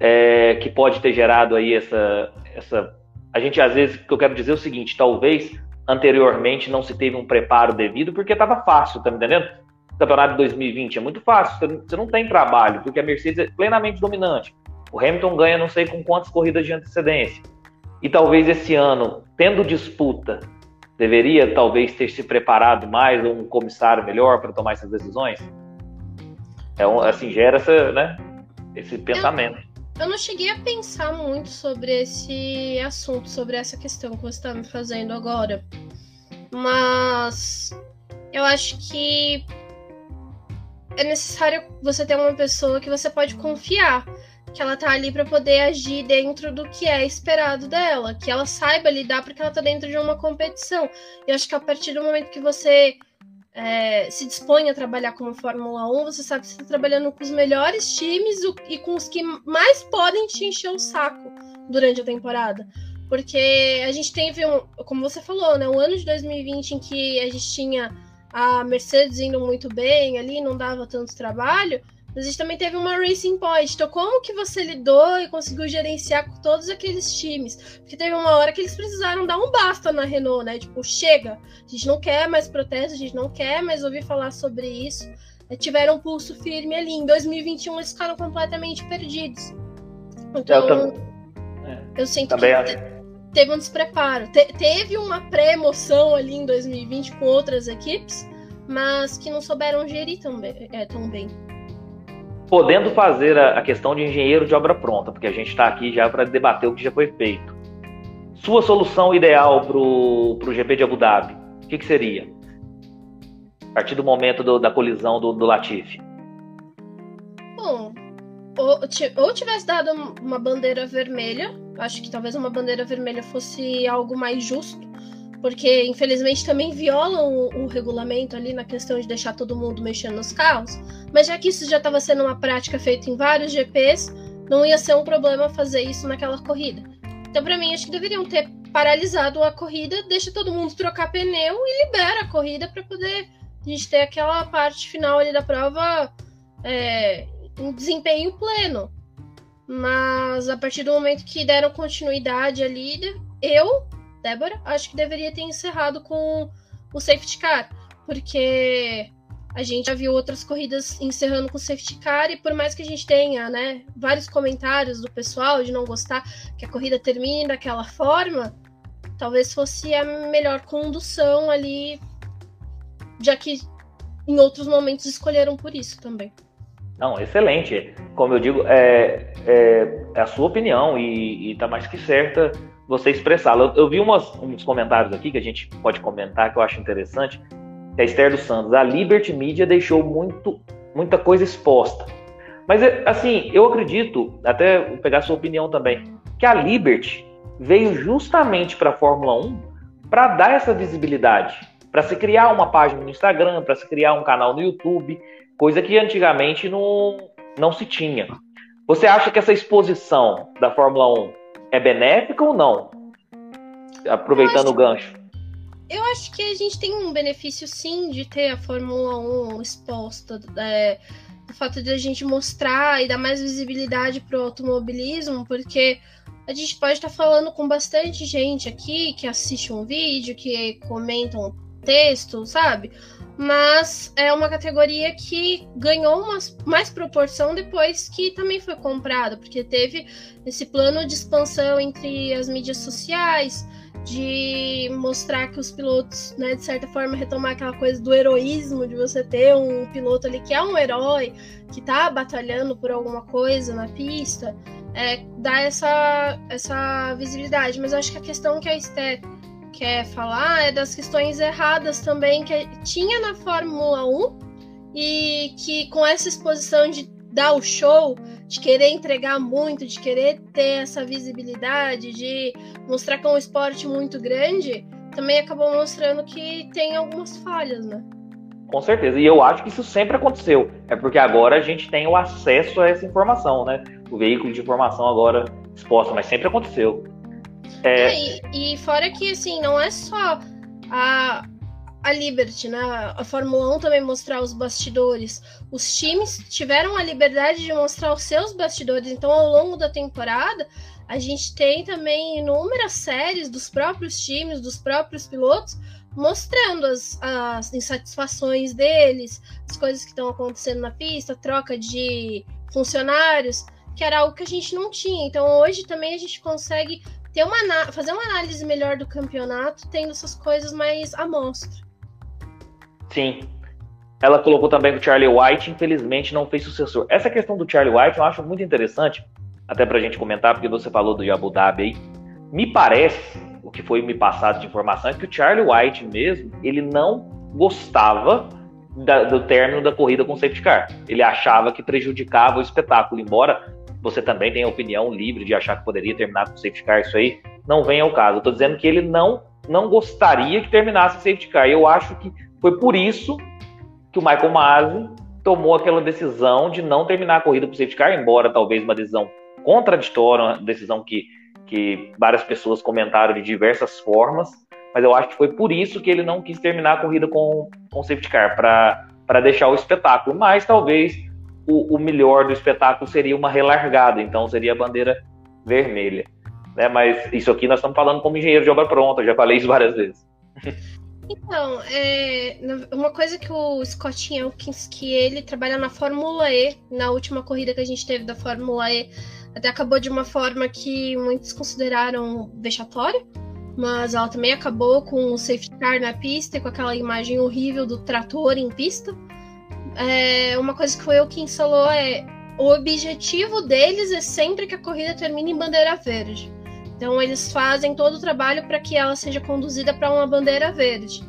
é, que pode ter gerado aí essa, essa. A gente às vezes, que eu quero dizer é o seguinte: talvez anteriormente não se teve um preparo devido porque estava fácil, tá me entendendo? O campeonato de 2020 é muito fácil, você não tem trabalho, porque a Mercedes é plenamente dominante. O Hamilton ganha não sei com quantas corridas de antecedência. E talvez esse ano, tendo disputa, deveria talvez ter se preparado mais um comissário melhor para tomar essas decisões. É um, assim gera essa, né, esse pensamento. Eu, não cheguei a pensar muito sobre esse assunto, sobre essa questão que você está me fazendo agora, mas eu acho que é necessário você ter uma pessoa que você pode confiar que ela tá ali para poder agir dentro do que é esperado dela, que ela saiba lidar porque ela tá dentro de uma competição. E acho que a partir do momento que você é, se dispõe a trabalhar como Fórmula 1, você sabe que você está trabalhando com os melhores times e com os que mais podem te encher o saco durante a temporada. Porque a gente teve, um, como você falou, né, um ano de 2020 em que a gente tinha a Mercedes indo muito bem ali, não dava tanto trabalho. Mas a gente também teve uma Racing Point. Então, como que você lidou e conseguiu gerenciar com todos aqueles times? Porque teve uma hora que eles precisaram dar um basta na Renault, né? Tipo, chega, a gente não quer mais protesto, a gente não quer mais ouvir falar sobre isso. É, tiveram um pulso firme ali. Em 2021, eles ficaram completamente perdidos. Então, eu, é, eu sinto que teve um despreparo. Te teve uma pré-emoção ali em 2020 com outras equipes, mas que não souberam gerir tão bem. É, tão bem podendo fazer a, a questão de engenheiro de obra pronta, porque a gente está aqui já para debater o que já foi feito. Sua solução ideal para o GP de Abu Dhabi, o que, que, seria? A partir do momento do, da colisão do, do Latifi. Bom, ou, ou tivesse dado uma bandeira vermelha, acho que talvez uma bandeira vermelha fosse algo mais justo, porque infelizmente também violam o, o, regulamento ali na questão de deixar todo mundo mexendo nos carros. Mas já que isso já estava sendo uma prática feita em vários GPs, não ia ser um problema fazer isso naquela corrida. Então, para mim, acho que deveriam ter paralisado a corrida, deixa todo mundo trocar pneu e libera a corrida para poder a gente ter aquela parte final ali da prova é, em desempenho pleno. Mas a partir do momento que deram continuidade ali, eu Débora, acho que deveria ter encerrado com o safety car, porque a gente já viu outras corridas encerrando com safety car e por mais que a gente tenha, né, vários comentários do pessoal de não gostar que a corrida termine daquela forma, talvez fosse a melhor condução ali, já que em outros momentos escolheram por isso também. Não, excelente. Como eu digo, é, é, é a sua opinião e, está mais que certa você expressá-la. Eu, eu, vi umas, uns comentários aqui que a gente pode comentar que eu acho interessante. Que a Esther dos Santos, a Liberty Media deixou muito, muita coisa exposta. Mas, é, assim, eu acredito, até vou pegar sua opinião também, que a Liberty veio justamente para a Fórmula 1 para dar essa visibilidade, para se criar uma página no Instagram, para se criar um canal no YouTube, coisa que antigamente não, não se tinha. Você acha que essa exposição da Fórmula 1 é benéfica ou não? Aproveitando o gancho. Eu acho que a gente tem um benefício sim de ter a Fórmula 1 exposta. É, o fato de a gente mostrar e dar mais visibilidade para o automobilismo, porque a gente pode estar tá falando com bastante gente aqui que assiste um vídeo, que comenta um texto, sabe? Mas é uma categoria que ganhou uma, mais proporção depois que também foi comprada, porque teve esse plano de expansão entre as mídias sociais, de mostrar que os pilotos, né, de certa forma, retomar aquela coisa do heroísmo, de você ter um piloto ali que é um herói, que tá batalhando por alguma coisa na pista, é, dá essa, essa visibilidade. Mas eu acho que a questão que a Esté quer falar é das questões erradas também que tinha na Fórmula 1 e que com essa exposição de dar o show, de querer entregar muito, de querer ter essa visibilidade, de mostrar que é um esporte muito grande, também acabou mostrando que tem algumas falhas, né? Com certeza. E eu acho que isso sempre aconteceu. É porque agora a gente tem o acesso a essa informação, né? O veículo de informação agora exposto, mas sempre aconteceu. É... é e, e fora que, assim, não é só a, a Liberty, né? A Fórmula 1 também mostrar os bastidores. Os times tiveram a liberdade de mostrar os seus bastidores. Então, ao longo da temporada, a gente tem também inúmeras séries dos próprios times, dos próprios pilotos, mostrando as, as insatisfações deles, as coisas que estão acontecendo na pista, troca de funcionários, que era algo que a gente não tinha. Então, hoje também a gente consegue ter uma, fazer uma análise melhor do campeonato, tendo essas coisas mais à mostra. Sim. Ela colocou também que o Charlie White, infelizmente, não fez sucessor. Essa questão do Charlie White eu acho muito interessante, até pra gente comentar, porque você falou do Abu Dhabi aí. Me parece, o que foi me passado de informação, é que o Charlie White mesmo, ele não gostava da, do término da corrida com safety car. Ele achava que prejudicava o espetáculo, embora você também tenha opinião livre de achar que poderia terminar com safety car, isso aí não vem ao caso. Eu tô dizendo que ele não não gostaria que terminasse safety car. Eu acho que foi por isso que o Michael Masi tomou aquela decisão de não terminar a corrida com safety car, embora talvez uma decisão contraditória, uma decisão que, que várias pessoas comentaram de diversas formas, mas eu acho que foi por isso que ele não quis terminar a corrida com, com safety car, para deixar o espetáculo. Mas talvez o, o melhor do espetáculo seria uma relargada, então seria a bandeira vermelha. Né? Mas isso aqui nós estamos falando como engenheiro de obra pronta, já falei isso várias vezes. Então, é, uma coisa que o Scott Elkins, que ele trabalha na Fórmula E, na última corrida que a gente teve da Fórmula E, até acabou de uma forma que muitos consideraram vexatória, mas ela também acabou com o safety car na pista e com aquela imagem horrível do trator em pista. É, uma coisa que foi o Elkins falou é o objetivo deles é sempre que a corrida termine em bandeira verde. Então eles fazem todo o trabalho para que ela seja conduzida para uma bandeira verde.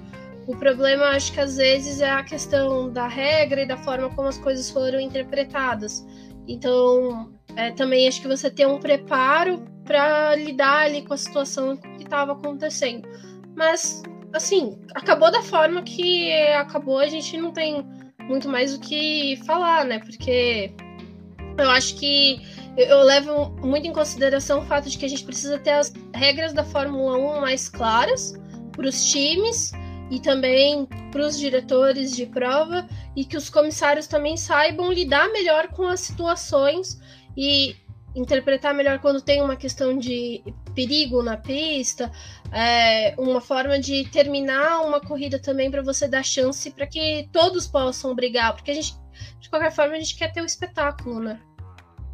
O problema, acho que às vezes é a questão da regra e da forma como as coisas foram interpretadas. Então, é, também acho que você tem um preparo para lidar ali com a situação que estava acontecendo. Mas, assim, acabou da forma que acabou, a gente não tem muito mais o que falar, né? Porque eu acho que eu levo muito em consideração o fato de que a gente precisa ter as regras da Fórmula 1 mais claras para os times e também para os diretores de prova e que os comissários também saibam lidar melhor com as situações e interpretar melhor quando tem uma questão de perigo na pista, é, uma forma de terminar uma corrida também para você dar chance para que todos possam brigar, porque a gente, de qualquer forma, a gente quer ter o um espetáculo, né?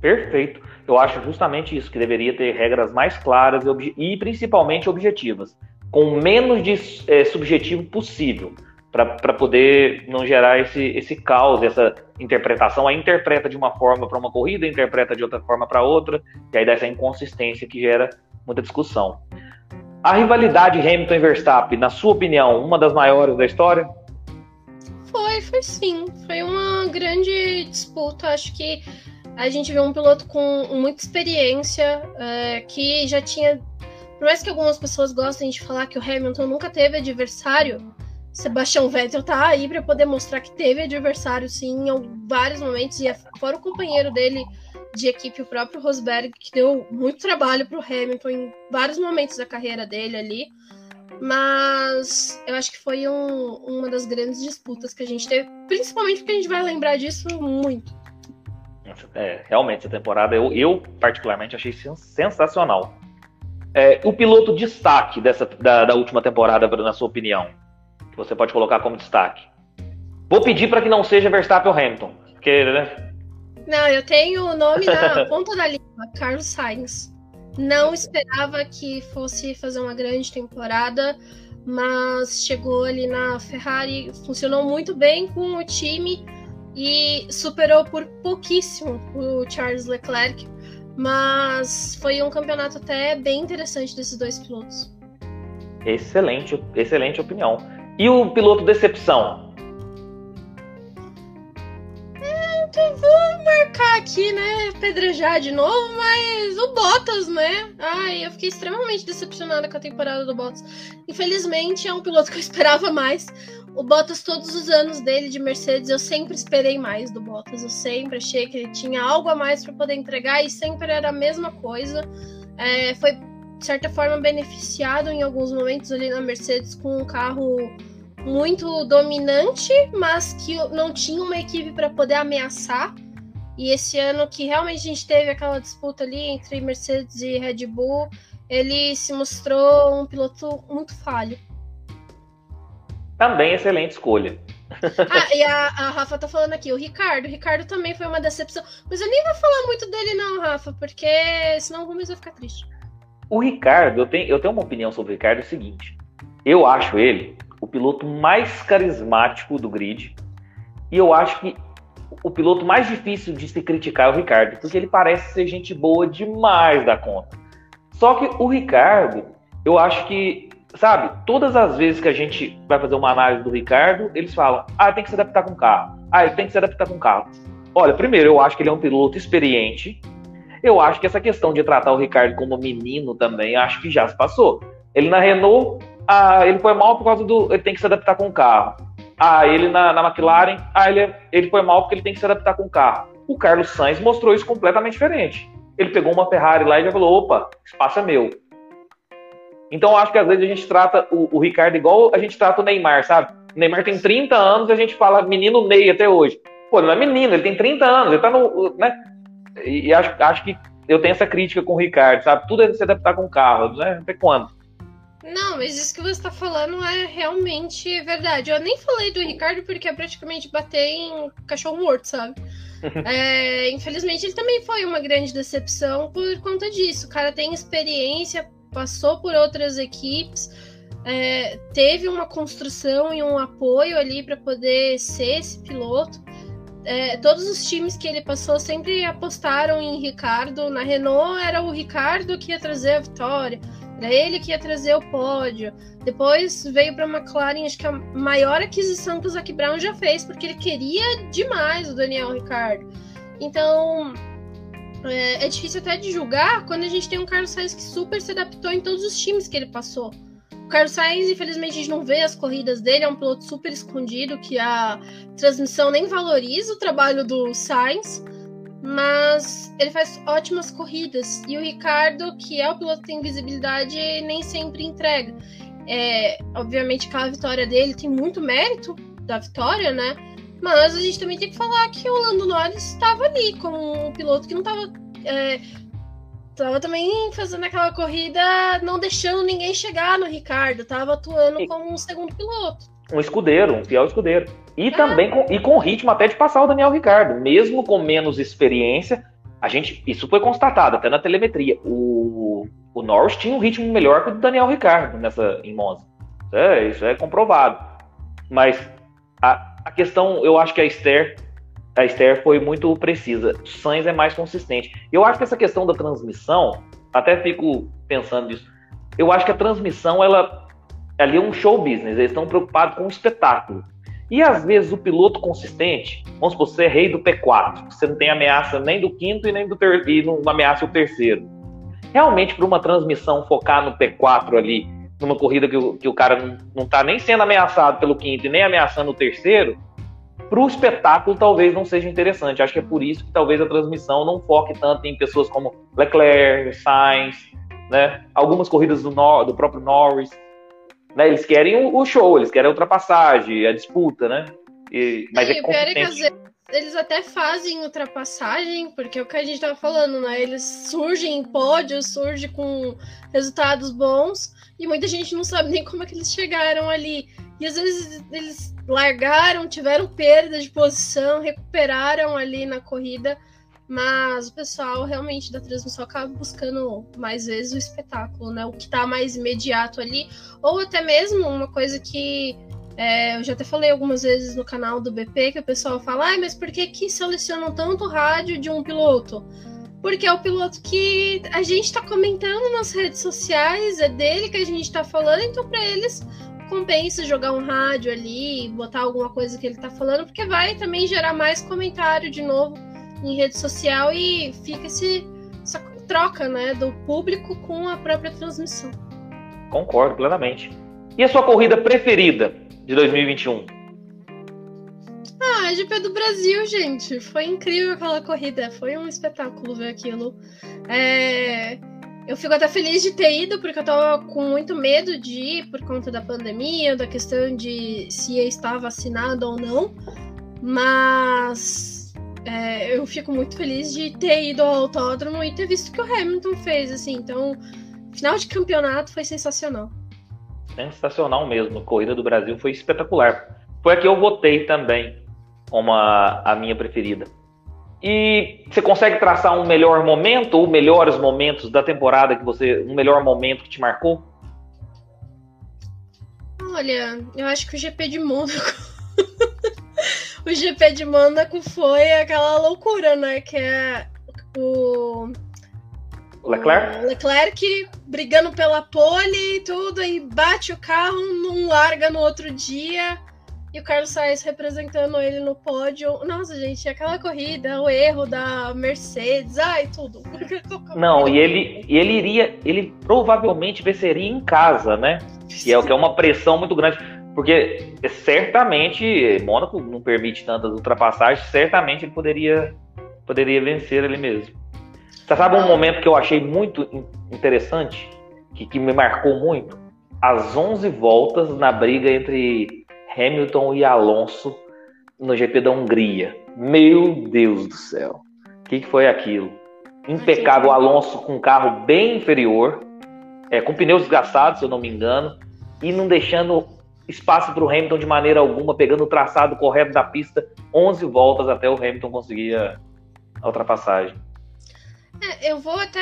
Perfeito. Eu acho justamente isso, que deveria ter regras mais claras e, e principalmente objetivas, com menos de é, subjetivo possível, para poder não gerar esse, esse caos, essa interpretação. A interpreta de uma forma para uma corrida, interpreta de outra forma para outra, e aí dá essa inconsistência que gera muita discussão. A rivalidade Hamilton e Verstappen, na sua opinião, uma das maiores da história? Foi, foi sim. Foi uma grande disputa. Acho que a gente viu um piloto com muita experiência, é, que já tinha. Por mais que algumas pessoas gostem de falar que o Hamilton nunca teve adversário, Sebastião Vettel tá aí para poder mostrar que teve adversário sim em vários momentos, e fora o companheiro dele de equipe, o próprio Rosberg, que deu muito trabalho para o Hamilton em vários momentos da carreira dele ali. Mas eu acho que foi um, uma das grandes disputas que a gente teve, principalmente porque a gente vai lembrar disso muito. É, realmente, essa temporada eu, eu particularmente achei sensacional. É, o piloto destaque dessa, da, da última temporada, na sua opinião, que você pode colocar como destaque? Vou pedir para que não seja Verstappen ou Hamilton, porque, né? Não, eu tenho o nome na ponta da língua, Carlos Sainz. Não esperava que fosse fazer uma grande temporada, mas chegou ali na Ferrari, funcionou muito bem com o time e superou por pouquíssimo o Charles Leclerc. Mas foi um campeonato até bem interessante desses dois pilotos. Excelente, excelente opinião. E o piloto decepção? então vou marcar aqui, né? Pedrejar de novo, mas o Bottas, né? Ai, eu fiquei extremamente decepcionada com a temporada do Bottas. Infelizmente, é um piloto que eu esperava mais. O Bottas, todos os anos dele de Mercedes, eu sempre esperei mais do Bottas. Eu sempre achei que ele tinha algo a mais para poder entregar e sempre era a mesma coisa. É, foi, de certa forma, beneficiado em alguns momentos ali na Mercedes com um carro muito dominante, mas que não tinha uma equipe para poder ameaçar. E esse ano que realmente a gente teve aquela disputa ali entre Mercedes e Red Bull, ele se mostrou um piloto muito falho. Também excelente escolha. ah, e a, a, Rafa tá falando aqui, o Ricardo. O Ricardo também foi uma decepção. Mas eu nem vou falar muito dele, não, Rafa, porque senão o Rubens vai ficar triste. O Ricardo, eu tenho, eu tenho uma opinião sobre o Ricardo, é o seguinte. Eu acho ele o piloto mais carismático do grid. E eu acho que o piloto mais difícil de se criticar é o Ricardo, porque ele parece ser gente boa demais da conta. Só que o Ricardo, eu acho que, sabe, todas as vezes que a gente vai fazer uma análise do Ricardo, eles falam: ah, tem que se adaptar com o carro. Ah, ele tem que se adaptar com o carro. Olha, primeiro, eu acho que ele é um piloto experiente. Eu acho que essa questão de tratar o Ricardo como menino também, acho que já se passou. Ele na Renault ah, ele foi mal por causa do. Ele tem que se adaptar com o carro. Ah, ele na, na McLaren. Ah, ele, ele foi mal porque ele tem que se adaptar com o carro. O Carlos Sainz mostrou isso completamente diferente. Ele pegou uma Ferrari lá e já falou: opa, espaço é meu. Então acho que às vezes a gente trata o, o Ricardo igual a gente trata o Neymar, sabe? O Neymar tem 30 anos e a gente fala menino Ney até hoje. Pô, não é menino, ele tem 30 anos, ele tá no. Né? E, e acho, acho que eu tenho essa crítica com o Ricardo, sabe? Tudo é se adaptar com o carro, né? Até quando? Não, mas isso que você está falando é realmente verdade. Eu nem falei do Ricardo porque é praticamente bater em cachorro morto, sabe? é, infelizmente, ele também foi uma grande decepção por conta disso. O cara tem experiência, passou por outras equipes, é, teve uma construção e um apoio ali para poder ser esse piloto. É, todos os times que ele passou sempre apostaram em Ricardo. Na Renault era o Ricardo que ia trazer a vitória. Era ele que ia trazer o pódio. Depois veio para a McLaren, acho que a maior aquisição que o Zac Brown já fez, porque ele queria demais o Daniel Ricciardo. Então, é, é, difícil até de julgar quando a gente tem um Carlos Sainz que super se adaptou em todos os times que ele passou. O Carlos Sainz, infelizmente, a gente não vê as corridas dele, é um piloto super escondido, que a transmissão nem valoriza o trabalho do Sainz mas ele faz ótimas corridas. E o Ricardo, que é o piloto que tem visibilidade, nem sempre entrega. É, obviamente, aquela vitória dele tem muito mérito da vitória, né? Mas a gente também tem que falar que o Lando Norris estava ali como um piloto que não estava. É, tava também fazendo aquela corrida, não deixando ninguém chegar no Ricardo, estava atuando como um segundo piloto um escudeiro, um fiel escudeiro. E também com, e com ritmo até de passar o Daniel Ricardo, mesmo com menos experiência. A gente, isso foi constatado até na telemetria. O, o Norris tinha um ritmo melhor que o do Daniel Ricardo nessa em Monza. Isso é, isso é comprovado. Mas a, a questão, eu acho que a Esther, a Esther foi muito precisa. Sainz é mais consistente. Eu acho que essa questão da transmissão, até fico pensando nisso. Eu acho que a transmissão ela ali é um show business, eles estão preocupados com o espetáculo. E às vezes o piloto consistente, vamos supor, você é rei do P4, você não tem ameaça nem do quinto e nem do ter e não ameaça o terceiro. Realmente, para uma transmissão focar no P4 ali, numa corrida que o, que o cara não, não tá nem sendo ameaçado pelo quinto e nem ameaçando o terceiro, para o espetáculo talvez não seja interessante. Acho que é por isso que talvez a transmissão não foque tanto em pessoas como Leclerc, Sainz, né? Algumas corridas do, Nor do próprio Norris. Né? Eles querem o show, eles querem a ultrapassagem, a disputa, né? E, mas é, é competente. eles até fazem ultrapassagem, porque é o que a gente tava falando, né? Eles surgem em pódios, surgem com resultados bons, e muita gente não sabe nem como é que eles chegaram ali. E às vezes eles largaram, tiveram perda de posição, recuperaram ali na corrida, mas o pessoal realmente da transmissão acaba buscando mais vezes o espetáculo, né? O que tá mais imediato ali, ou até mesmo uma coisa que é, eu já até falei algumas vezes no canal do BP que o pessoal fala, ah, mas por que, que selecionam tanto rádio de um piloto? Porque é o piloto que a gente está comentando nas redes sociais, é dele que a gente está falando, então para eles compensa jogar um rádio ali, botar alguma coisa que ele está falando, porque vai também gerar mais comentário de novo em rede social e fica esse, essa troca né, do público com a própria transmissão. Concordo plenamente. E a sua corrida preferida? de 2021? Ah, a GP do Brasil, gente. Foi incrível aquela corrida. Foi um espetáculo ver aquilo. É... Eu fico até feliz de ter ido, porque eu tava com muito medo de ir por conta da pandemia, da questão de se ia estar vacinado ou não. Mas é, eu fico muito feliz de ter ido ao autódromo e ter visto o que o Hamilton fez, assim. Então, final de campeonato foi sensacional sensacional mesmo. Corrida do Brasil foi espetacular. Foi a que eu votei também como a, a minha preferida. E você consegue traçar um melhor momento ou melhores momentos da temporada que você, um melhor momento que te marcou? Olha, eu acho que o GP de Mônaco. o GP de Mônaco foi aquela loucura, né? Que é o Leclerc? O Leclerc brigando pela pole e tudo, e bate o carro, não larga no outro dia. E o Carlos Sainz representando ele no pódio. Nossa, gente, aquela corrida, o erro da Mercedes, ai, tudo. Não, e ele, e ele iria, ele provavelmente venceria em casa, né? E é o que é uma pressão muito grande. Porque certamente Mônaco não permite tantas ultrapassagens, certamente ele poderia, poderia vencer ele mesmo. Você sabe um momento que eu achei muito interessante, que, que me marcou muito? As 11 voltas na briga entre Hamilton e Alonso no GP da Hungria. Meu Deus do céu. O que, que foi aquilo? Impecável Alonso com um carro bem inferior, é, com pneus desgastados, se eu não me engano, e não deixando espaço para o Hamilton de maneira alguma, pegando o traçado correto da pista, 11 voltas até o Hamilton conseguir a ultrapassagem. É, eu vou até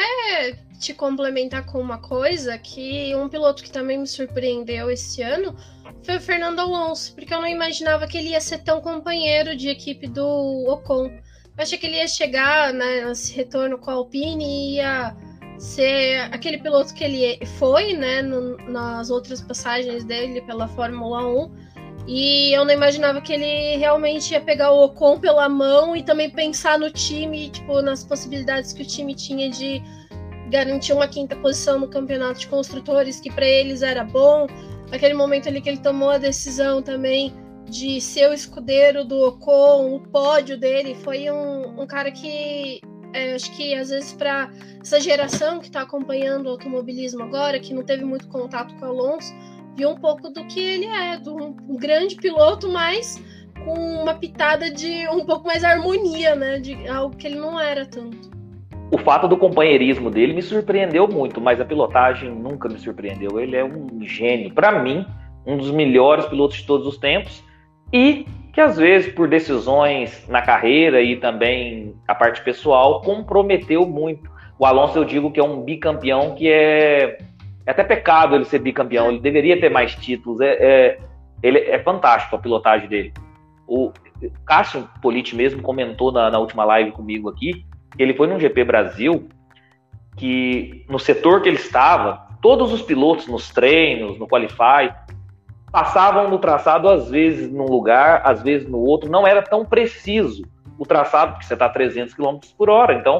te complementar com uma coisa que um piloto que também me surpreendeu esse ano foi o Fernando Alonso, porque eu não imaginava que ele ia ser tão companheiro de equipe do Ocon. Eu achei que ele ia chegar né, nesse retorno com a Alpine e ia ser aquele piloto que ele foi, né, no, nas outras passagens dele pela Fórmula 1 e eu não imaginava que ele realmente ia pegar o Ocon pela mão e também pensar no time, tipo, nas possibilidades que o time tinha de garantir uma quinta posição no campeonato de construtores, que para eles era bom. Aquele momento ali que ele tomou a decisão também de ser o escudeiro do Ocon, o pódio dele, foi um, um cara que é, acho que às vezes para essa geração que está acompanhando o automobilismo agora, que não teve muito contato com o Alonso, viu um pouco do que ele é, do um grande piloto, mas com uma pitada de um pouco mais harmonia, né? De algo que ele não era tanto. O fato do companheirismo dele me surpreendeu muito, mas a pilotagem nunca me surpreendeu. Ele é um gênio, para mim, um dos melhores pilotos de todos os tempos e que às vezes por decisões na carreira e também a parte pessoal comprometeu muito. O Alonso eu digo que é um bicampeão que é é até pecado ele ser bicampeão, ele deveria ter mais títulos. É, é ele é fantástico a pilotagem dele. O Cássio Politi mesmo comentou na, na, última live comigo aqui que ele foi num GP Brasil que no setor que ele estava, todos os pilotos nos treinos, no Qualify, passavam no traçado às vezes num lugar, às vezes no outro, não era tão preciso o traçado, porque você está a 300 km por hora, então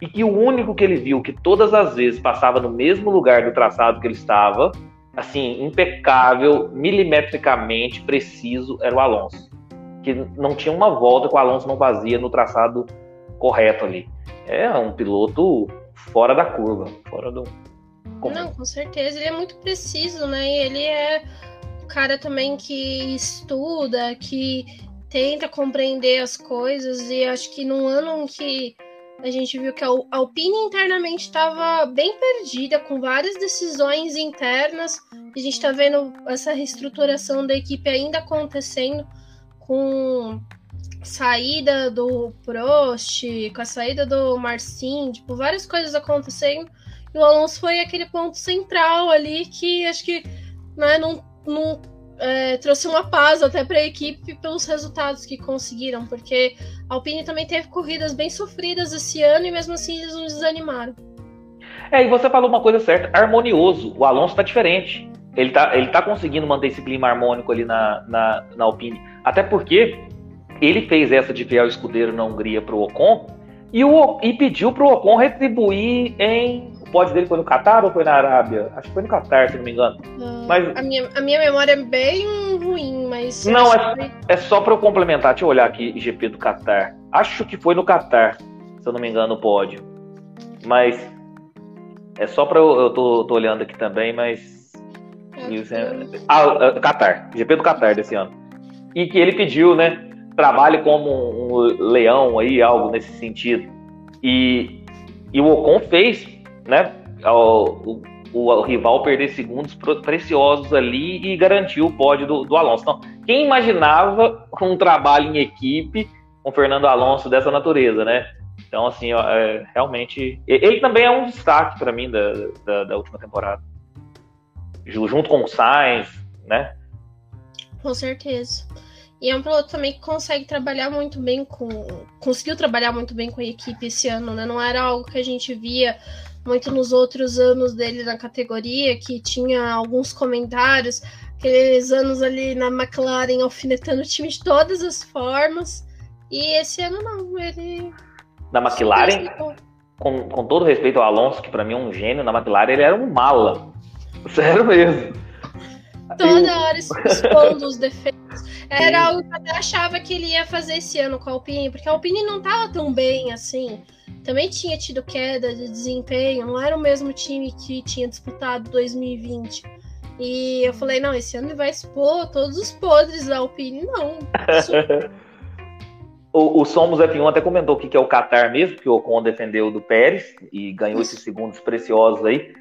e que o único que ele viu que todas as vezes passava no mesmo lugar do traçado que ele estava, assim, impecável, milimetricamente preciso, era o Alonso. que não tinha uma volta que o Alonso não fazia no traçado correto ali. É um piloto fora da curva, fora do. Não, com certeza. Ele é muito preciso, né? E ele é o cara também que estuda, que tenta compreender as coisas. E acho que num ano em que a gente viu que a Alpine internamente estava bem perdida, com várias decisões internas. A gente está vendo essa reestruturação da equipe ainda acontecendo com saída do Prost, com a saída do Marcin, tipo, várias coisas acontecendo. E o Alonso foi aquele ponto central ali que acho que né, não, não é, trouxe uma paz até para a equipe pelos resultados que conseguiram, porque a Alpine também teve corridas bem sofridas esse ano e mesmo assim eles não desanimaram. É, e você falou uma coisa certa, harmonioso. O Alonso está diferente. Ele está ele tá conseguindo manter esse clima harmônico ali na, na, na Alpine. Até porque ele fez essa de fiel escudeiro na Hungria para o Ocon e, o, e pediu para o Ocon retribuir em pódio dele foi no Catar ou foi na Arábia? Acho que foi no Catar, se não me engano. mas... a, minha, a minha memória é bem ruim, mas. Não, é, que... é só para eu complementar. Deixa eu olhar aqui, GP do Catar. Acho que foi no Catar, se eu não me engano, o pódio. Mas. É só para eu. Eu tô, tô olhando aqui também, mas. É, ah, é, Catar. GP do Catar desse ano. E que ele pediu, né? Trabalhe como um leão aí, algo nesse sentido. E, e o Ocon fez né, o, o, o, rival perder segundos preciosos ali e garantiu o pódio do, do Alonso. Então, quem imaginava um trabalho em equipe com Fernando Alonso dessa natureza, né? Então, assim, é, realmente. Ele também é um destaque para mim da, da, da, última temporada. Junto com o Sainz, né? Com certeza. E é um piloto também que consegue trabalhar muito bem com. Conseguiu trabalhar muito bem com a equipe esse ano, né? Não era algo que a gente via muito nos outros anos dele na categoria, que tinha alguns comentários, aqueles anos ali na McLaren alfinetando o time de todas as formas. E esse ano não, ele. Na McLaren, com, com todo respeito ao Alonso, que para mim é um gênio, na McLaren ele era um mala. Sério mesmo. Toda hora expondo os defeitos. Era algo que eu até achava que ele ia fazer esse ano com a Alpine, porque a Alpine não tava tão bem assim também tinha tido queda de desempenho, não era o mesmo time que tinha disputado 2020. E eu falei, não, esse ano ele vai expor todos os podres da Alpine. Não. o, o Somos F1 até comentou que é o Qatar mesmo, que o Ocon defendeu do Pérez e ganhou esses segundos preciosos aí.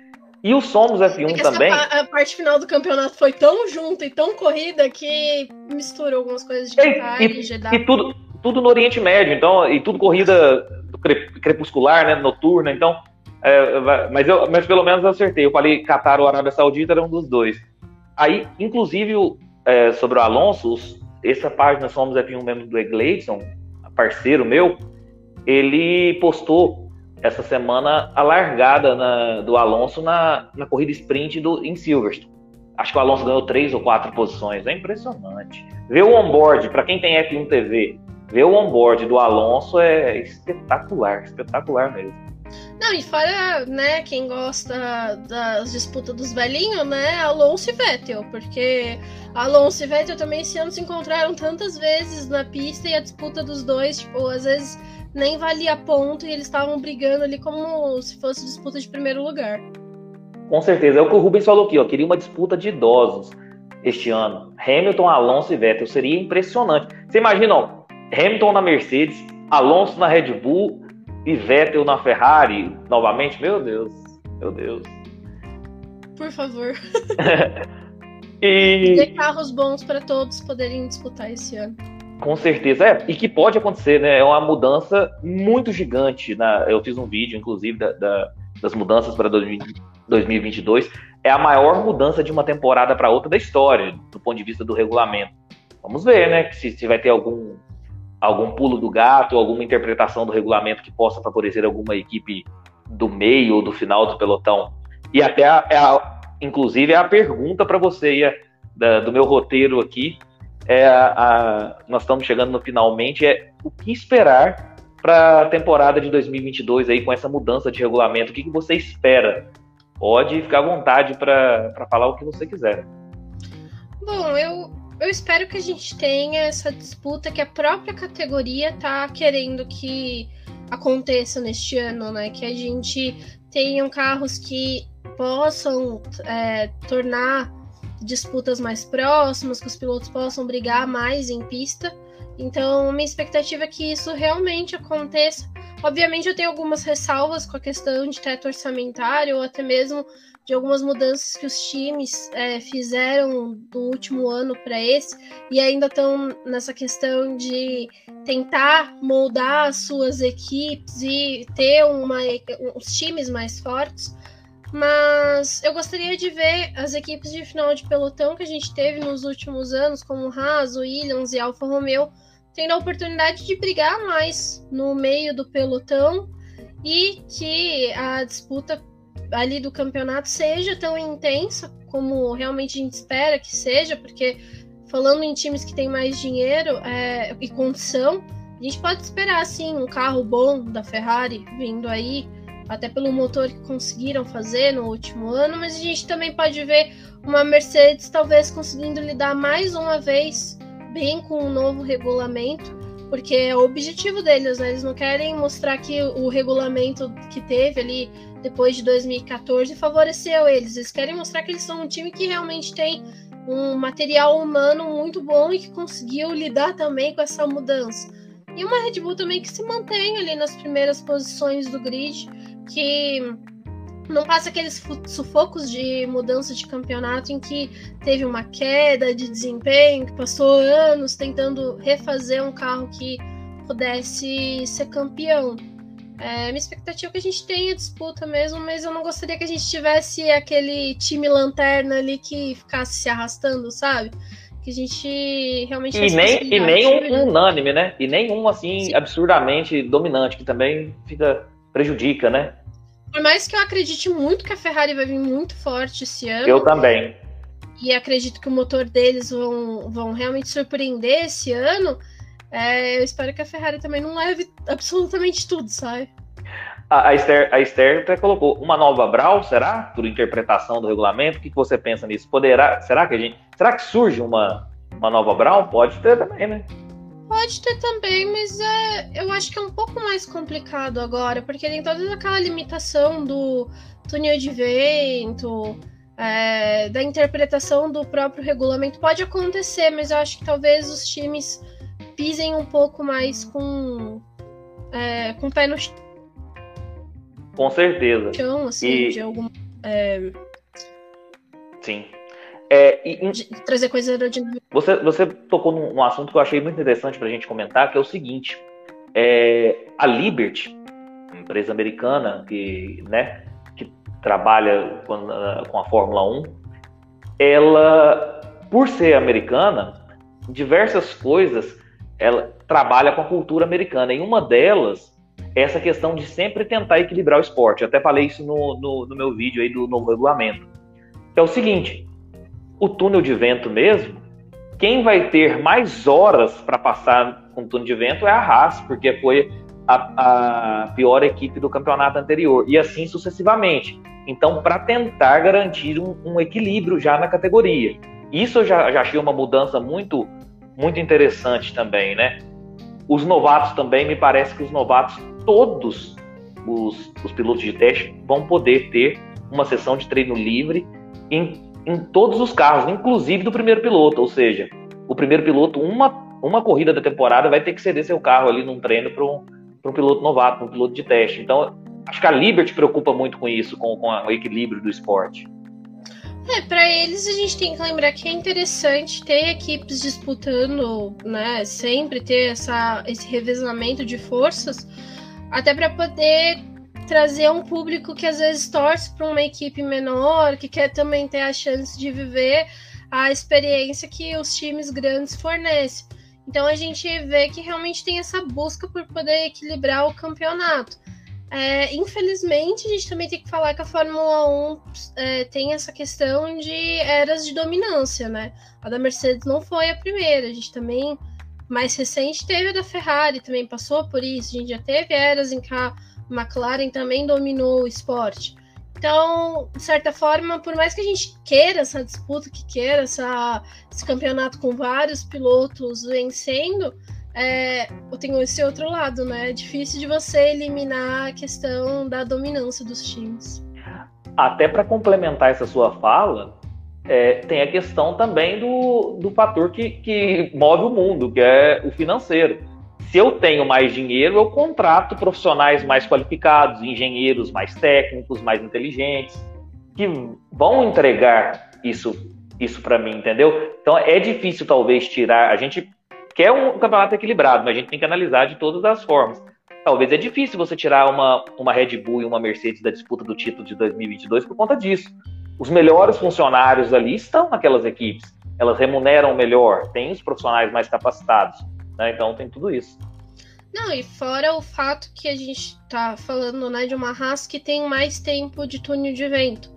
E o Somos F1 é também. A, a, parte final do campeonato foi tão junta e tão corrida que misturou algumas coisas de Qatar e, e, e Jeddah. E tudo, tudo no Oriente Médio, então, e tudo corrida crepuscular, né, noturna, então, é, mas, eu, mas pelo menos eu acertei. Eu falei Qatar ou Arábia Saudita era um dos dois. Aí, inclusive, é, sobre o Alonso, essa página Somos F1 mesmo do Egleison, parceiro meu, ele postou essa semana a largada na, do Alonso na, na corrida sprint do, em Silverstone. Acho que o Alonso ganhou três ou quatro posições. É impressionante. Ver o onboard, para quem tem F1 TV, ver o onboard do Alonso é espetacular, espetacular mesmo. Não, e fora, né, quem gosta das disputas dos velhinhos, né, Alonso e Vettel, porque Alonso e Vettel também esse ano se encontraram tantas vezes na pista e a disputa dos dois, tipo, às vezes nem valia ponto e eles estavam brigando ali como se fosse disputa de primeiro lugar. Com certeza, é o que o Rubens falou aqui, ó, queria uma disputa de idosos este ano. Hamilton, Alonso e Vettel, seria impressionante. Você imagina, ó, Hamilton na Mercedes, Alonso na Red Bull e Vettel na Ferrari novamente. Meu Deus, meu Deus. Por favor. e ter carros bons para todos poderem disputar esse ano. Com certeza, é, e que pode acontecer, né? É uma mudança muito gigante. Na, eu fiz um vídeo, inclusive, da, da, das mudanças para 2022. É a maior mudança de uma temporada para outra da história, do ponto de vista do regulamento. Vamos ver, né? Se, se vai ter algum algum pulo do gato, alguma interpretação do regulamento que possa favorecer alguma equipe do meio ou do final do pelotão. E até, a, é a, inclusive, é a pergunta para você é, da, do meu roteiro aqui. É a, nós estamos chegando no finalmente. É o que esperar para a temporada de 2022 aí com essa mudança de regulamento? O que, que você espera? Pode ficar à vontade para falar o que você quiser. Bom, eu eu espero que a gente tenha essa disputa que a própria categoria tá querendo que aconteça neste ano, né? Que a gente tenham carros que possam é, tornar disputas mais próximas, que os pilotos possam brigar mais em pista. Então, minha expectativa é que isso realmente aconteça. Obviamente, eu tenho algumas ressalvas com a questão de teto orçamentário, ou até mesmo de algumas mudanças que os times é, fizeram do último ano para esse, e ainda estão nessa questão de tentar moldar as suas equipes e ter uma, uns times mais fortes. Mas eu gostaria de ver as equipes de final de pelotão que a gente teve nos últimos anos, como Haas, Williams e Alfa Romeo, tendo a oportunidade de brigar mais no meio do pelotão e que a disputa ali do campeonato seja tão intensa como realmente a gente espera que seja, porque falando em times que têm mais dinheiro é, e condição, a gente pode esperar sim um carro bom da Ferrari vindo aí, até pelo motor que conseguiram fazer no último ano, mas a gente também pode ver uma Mercedes talvez conseguindo lidar mais uma vez bem com o novo regulamento, porque é o objetivo deles, né? eles não querem mostrar que o regulamento que teve ali depois de 2014 favoreceu eles. Eles querem mostrar que eles são um time que realmente tem um material humano muito bom e que conseguiu lidar também com essa mudança. E uma Red Bull também que se mantém ali nas primeiras posições do grid, que não passa aqueles sufocos de mudança de campeonato em que teve uma queda de desempenho, que passou anos tentando refazer um carro que pudesse ser campeão. É, minha expectativa é que a gente tenha disputa mesmo, mas eu não gostaria que a gente tivesse aquele time lanterna ali que ficasse se arrastando, sabe? Que a gente realmente. E nem, e nem um unânime, né? E nem um assim Sim. absurdamente dominante, que também fica prejudica, né? Por mais que eu acredite muito que a Ferrari vai vir muito forte esse ano. Eu também. E acredito que o motor deles vão, vão realmente surpreender esse ano é, eu espero que a Ferrari também não leve absolutamente tudo, sabe? A, a, Esther, a Esther até colocou uma nova Brau, será? Por interpretação do regulamento. O que, que você pensa nisso? Poderá. Será que a gente. Será que surge uma, uma nova Brau? Pode ter também, né? Pode ter também, mas é, eu acho que é um pouco mais complicado agora, porque tem toda aquela limitação do túnel de vento, é, da interpretação do próprio regulamento. Pode acontecer, mas eu acho que talvez os times pisem um pouco mais com, é, com o pé no chão. Com certeza. Chão, assim, e... de algum. É... Sim. É, e, trazer coisa aerodinâmica. Você, você tocou num, assunto que eu achei muito interessante para a gente comentar, que é o seguinte: é, a Liberty, empresa americana que, né, que trabalha com, com a Fórmula 1, ela, por ser americana, diversas coisas ela trabalha com a cultura americana. E uma delas é essa questão de sempre tentar equilibrar o esporte. Eu até falei isso no, no, no meu vídeo aí do novo regulamento. É o seguinte: o túnel de vento mesmo, quem vai ter mais horas para passar com o túnel de vento é a Haas, porque foi a, a, pior equipe do campeonato anterior, e assim sucessivamente. Então, para tentar garantir um, um, equilíbrio já na categoria. Isso eu já, já achei uma mudança muito muito interessante também, né? Os novatos também, me parece que os novatos, todos os, os pilotos de teste, vão poder ter uma sessão de treino livre em, em todos os carros, inclusive do primeiro piloto. Ou seja, o primeiro piloto, uma, uma corrida da temporada, vai ter que ceder seu carro ali num treino para um, piloto novato, um piloto de teste. Então, acho que a Liberty preocupa muito com isso, com, com o equilíbrio do esporte. É, para eles a gente tem que lembrar que é interessante ter equipes disputando, né? Sempre ter essa, esse revezamento de forças, até para poder trazer um público que às vezes torce para uma equipe menor, que quer também ter a chance de viver a experiência que os times grandes fornecem. Então a gente vê que realmente tem essa busca por poder equilibrar o campeonato. É, infelizmente, a gente também tem que falar que a Fórmula 1 é, tem essa questão de eras de dominância, né? A da Mercedes não foi a primeira, a gente também, mais recente, teve a da Ferrari, também passou por isso, a gente já teve eras em que a McLaren também dominou o esporte. Então, de certa forma, por mais que a gente queira essa disputa, que queira essa, esse campeonato com vários pilotos vencendo, é, tenho esse outro lado, né? É difícil de você eliminar a questão da dominância dos times. Até para complementar essa sua fala, é, tem a questão também do, do fator que, que move o mundo, que é o financeiro. Se eu tenho mais dinheiro, eu contrato profissionais mais qualificados, engenheiros mais técnicos, mais inteligentes, que vão entregar isso isso para mim, entendeu? Então é difícil talvez tirar. A gente quer um campeonato equilibrado, mas a gente tem que analisar de todas as formas. Talvez é difícil você tirar uma, uma Red Bull e uma Mercedes da disputa do título de 2022 por conta disso. Os melhores funcionários ali estão naquelas equipes. Elas remuneram melhor, têm os profissionais mais capacitados. Né? Então tem tudo isso. Não, e fora o fato que a gente tá falando, né, de uma raça que tem mais tempo de túnel de vento.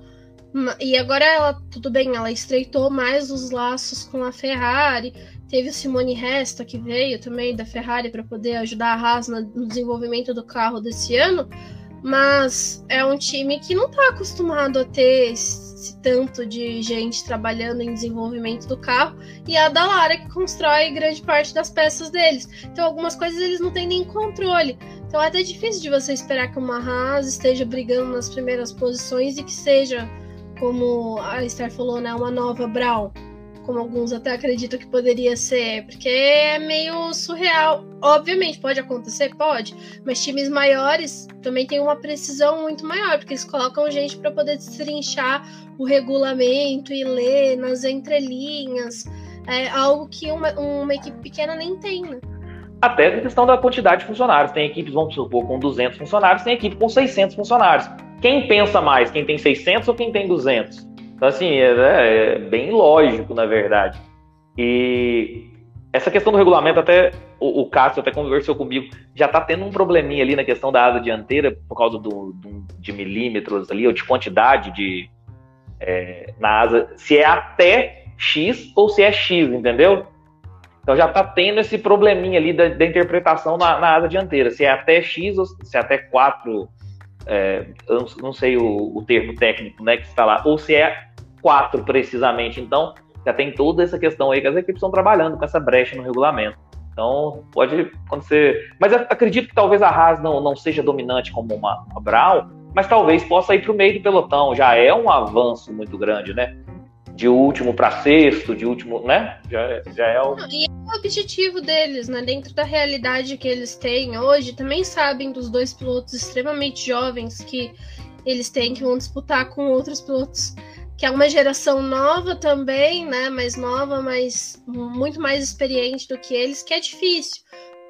E agora ela, tudo bem, ela estreitou mais os laços com a Ferrari. Teve o Simone Resta que veio também da Ferrari para poder ajudar a Haas no desenvolvimento do carro desse ano. Mas é um time que não está acostumado a ter esse tanto de gente trabalhando em desenvolvimento do carro e a Dallara que constrói grande parte das peças deles. Então algumas coisas eles não têm nem controle. Então é até difícil de você esperar que uma Haas esteja brigando nas primeiras posições e que seja, como a Esther falou, né, uma nova Brown como alguns até acreditam que poderia ser, porque é meio surreal. Obviamente, pode acontecer? Pode, mas times maiores também têm uma precisão muito maior, porque eles colocam gente para poder destrinchar o regulamento e ler nas entrelinhas, é algo que uma, uma equipe pequena nem tem, né? Até a questão da quantidade de funcionários. Tem equipes, vamos supor, com 200 funcionários, tem equipe com 600 funcionários. Quem pensa mais, quem tem 600 ou quem tem 200? Então, assim, é, né, é bem lógico, na verdade. E essa questão do regulamento, até o, o Cássio até conversou comigo, já está tendo um probleminha ali na questão da asa dianteira, por causa do, do de milímetros ali, ou de quantidade de é, na asa, se é até X ou se é X, entendeu? Então já está tendo esse probleminha ali da, da interpretação na, na, asa dianteira, se é até X ou se é até 4, é, eu não sei o, o termo técnico né, que está lá, ou se é quatro precisamente. Então, já tem toda essa questão aí que as equipes estão trabalhando com essa brecha no regulamento. Então, pode acontecer. Mas acredito que talvez a Haas não, não seja dominante como uma, uma Brown, mas talvez possa ir para o meio do pelotão. Já é um avanço muito grande, né? De último para sexto, de último, né? Já, já é o. E é o objetivo deles, né? Dentro da realidade que eles têm hoje, também sabem dos dois pilotos extremamente jovens que eles têm que vão disputar com outros pilotos que é uma geração nova também, né? Mais nova, mas muito mais experiente do que eles, que é difícil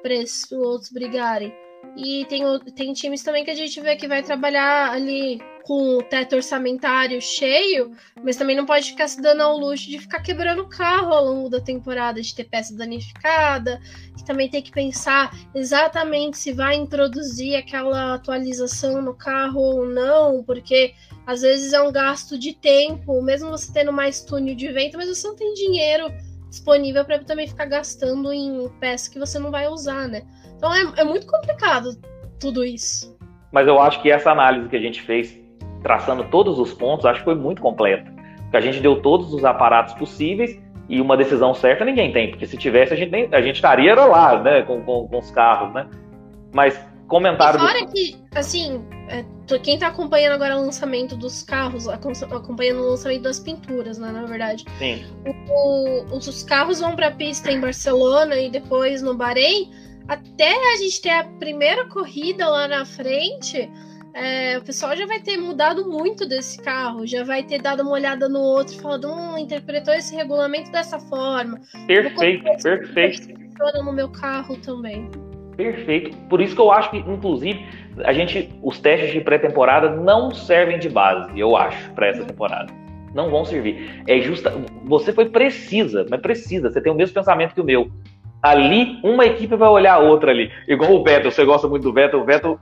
para esses pilotos brigarem. E tem, tem times também que a gente vê que vai trabalhar ali com o teto orçamentário cheio, mas também não pode ficar se dando ao luxo de ficar quebrando o carro ao longo da temporada, de ter peça danificada, que também tem que pensar exatamente se vai introduzir aquela atualização no carro ou não, porque às vezes é um gasto de tempo, mesmo você tendo mais túnel de vento, mas você não tem dinheiro disponível para também ficar gastando em peça que você não vai usar, né? Então é, é muito complicado tudo isso. Mas eu acho que essa análise que a gente fez, traçando todos os pontos, acho que foi muito completa. Porque a gente deu todos os aparatos possíveis e uma decisão certa ninguém tem, porque se tivesse a gente, nem, a gente estaria lá, né, com, com, com os carros, né? Mas comentário. E fora do... que, assim, é, quem tá acompanhando agora o lançamento dos carros, acompanhando o lançamento das pinturas, né, na verdade. Sim. O, o, os carros vão pra pista em Barcelona e depois no Bahrein. Até a gente ter a primeira corrida lá na frente, é, o pessoal já vai ter mudado muito desse carro, já vai ter dado uma olhada no outro falado, hum, interpretou esse regulamento dessa forma. Perfeito, perfeito. Funciona no meu carro também. Perfeito. Por isso que eu acho que, inclusive, a gente, os testes de pré-temporada não servem de base, eu acho, para essa temporada. Não vão servir. É justa. Você foi precisa, mas precisa. Você tem o mesmo pensamento que o meu. Ali, uma equipe vai olhar a outra ali. Igual o Vettel, você gosta muito do Vettel. O Vettel,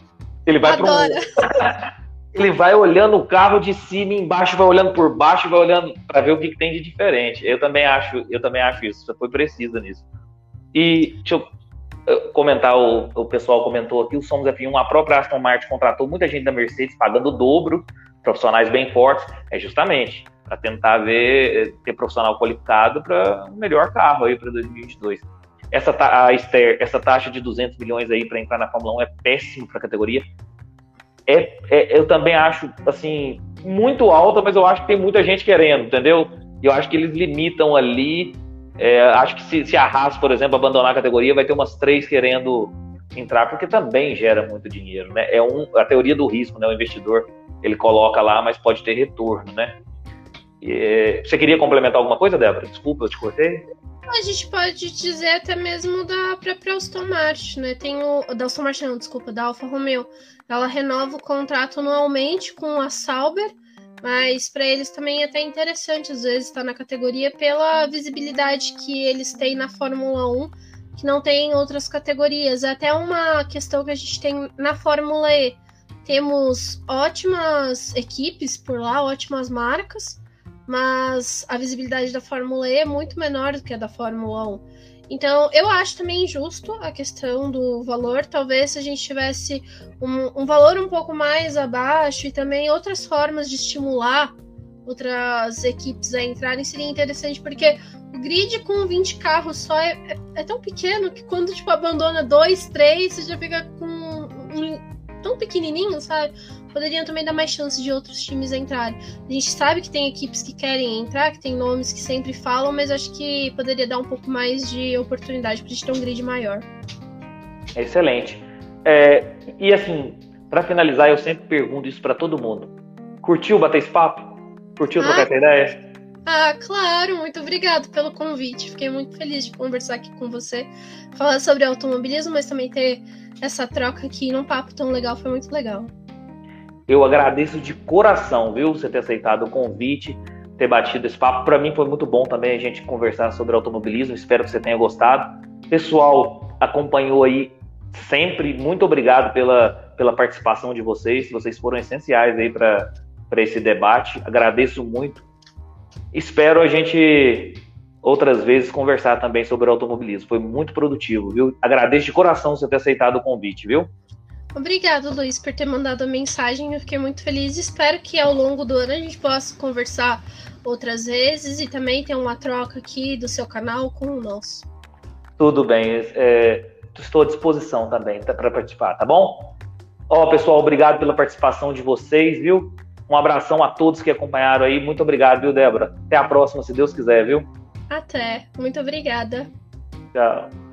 ele vai para um. ele vai olhando o carro de cima e embaixo, vai olhando por baixo, vai olhando para ver o que, que, tem de diferente. Eu também acho, eu também acho isso. Você foi precisa nisso. E deixa eu comentar, o, o pessoal comentou aqui, o Somos F1, a própria Aston Martin contratou muita gente da Mercedes pagando o dobro profissionais bem fortes, é justamente para tentar ver ter profissional qualificado para um melhor carro aí para 2022. Essa, a Esther, essa taxa de 200 milhões aí para entrar na Fórmula 1 é péssimo para a categoria. É, é, eu também acho assim muito alta, mas eu acho que tem muita gente querendo, entendeu? Eu acho que eles limitam ali. É, acho que se, se a Haas, por exemplo, abandonar a categoria, vai ter umas três querendo entrar, porque também gera muito dinheiro, né? É um, a teoria do risco, né? O investidor ele coloca lá, mas pode ter retorno, né? E, você queria complementar alguma coisa, Débora? Desculpa, eu te cortei. A gente pode dizer até mesmo da própria Aston Martin, né? Tem o. Da Aston Martin, não, desculpa, da Alfa Romeo. Ela renova o contrato anualmente com a Sauber, mas para eles também é até interessante, às vezes, estar tá na categoria pela visibilidade que eles têm na Fórmula 1, que não tem em outras categorias. É até uma questão que a gente tem na Fórmula E. Temos ótimas equipes por lá, ótimas marcas mas a visibilidade da Fórmula E é muito menor do que a da Fórmula 1. Então, eu acho também injusto a questão do valor. Talvez se a gente tivesse um, um, valor um pouco mais abaixo e também outras formas de estimular outras equipes a entrarem seria interessante, porque o grid com 20 carros só é, é, é tão pequeno que quando tipo, abandona dois, três, você já fica com um, tão pequenininho, sabe? Poderiam também dar mais chance de outros times entrarem. A gente sabe que tem equipes que querem entrar, que tem nomes que sempre falam, mas acho que poderia dar um pouco mais de oportunidade para a gente ter um grid maior. Excelente. É, e assim, para finalizar, eu sempre pergunto isso para todo mundo. Curtiu bater esse papo? Curtiu trocar ah, essa ideia? Ah, claro, muito obrigado pelo convite. Fiquei muito feliz de conversar aqui com você, falar sobre automobilismo, mas também ter essa troca aqui num papo tão legal, foi muito legal. Eu agradeço de coração, viu, você ter aceitado o convite, ter batido esse papo. Para mim foi muito bom também a gente conversar sobre automobilismo. Espero que você tenha gostado. Pessoal, acompanhou aí sempre. Muito obrigado pela, pela participação de vocês. Vocês foram essenciais aí para esse debate. Agradeço muito. Espero a gente outras vezes conversar também sobre automobilismo. Foi muito produtivo, viu? Agradeço de coração você ter aceitado o convite, viu? Obrigada, Luiz, por ter mandado a mensagem. Eu fiquei muito feliz. Espero que ao longo do ano a gente possa conversar outras vezes e também ter uma troca aqui do seu canal com o nosso. Tudo bem. É, estou à disposição também para participar, tá bom? Ó, pessoal, obrigado pela participação de vocês, viu? Um abração a todos que acompanharam aí. Muito obrigado, viu, Débora? Até a próxima, se Deus quiser, viu? Até. Muito obrigada. Tchau.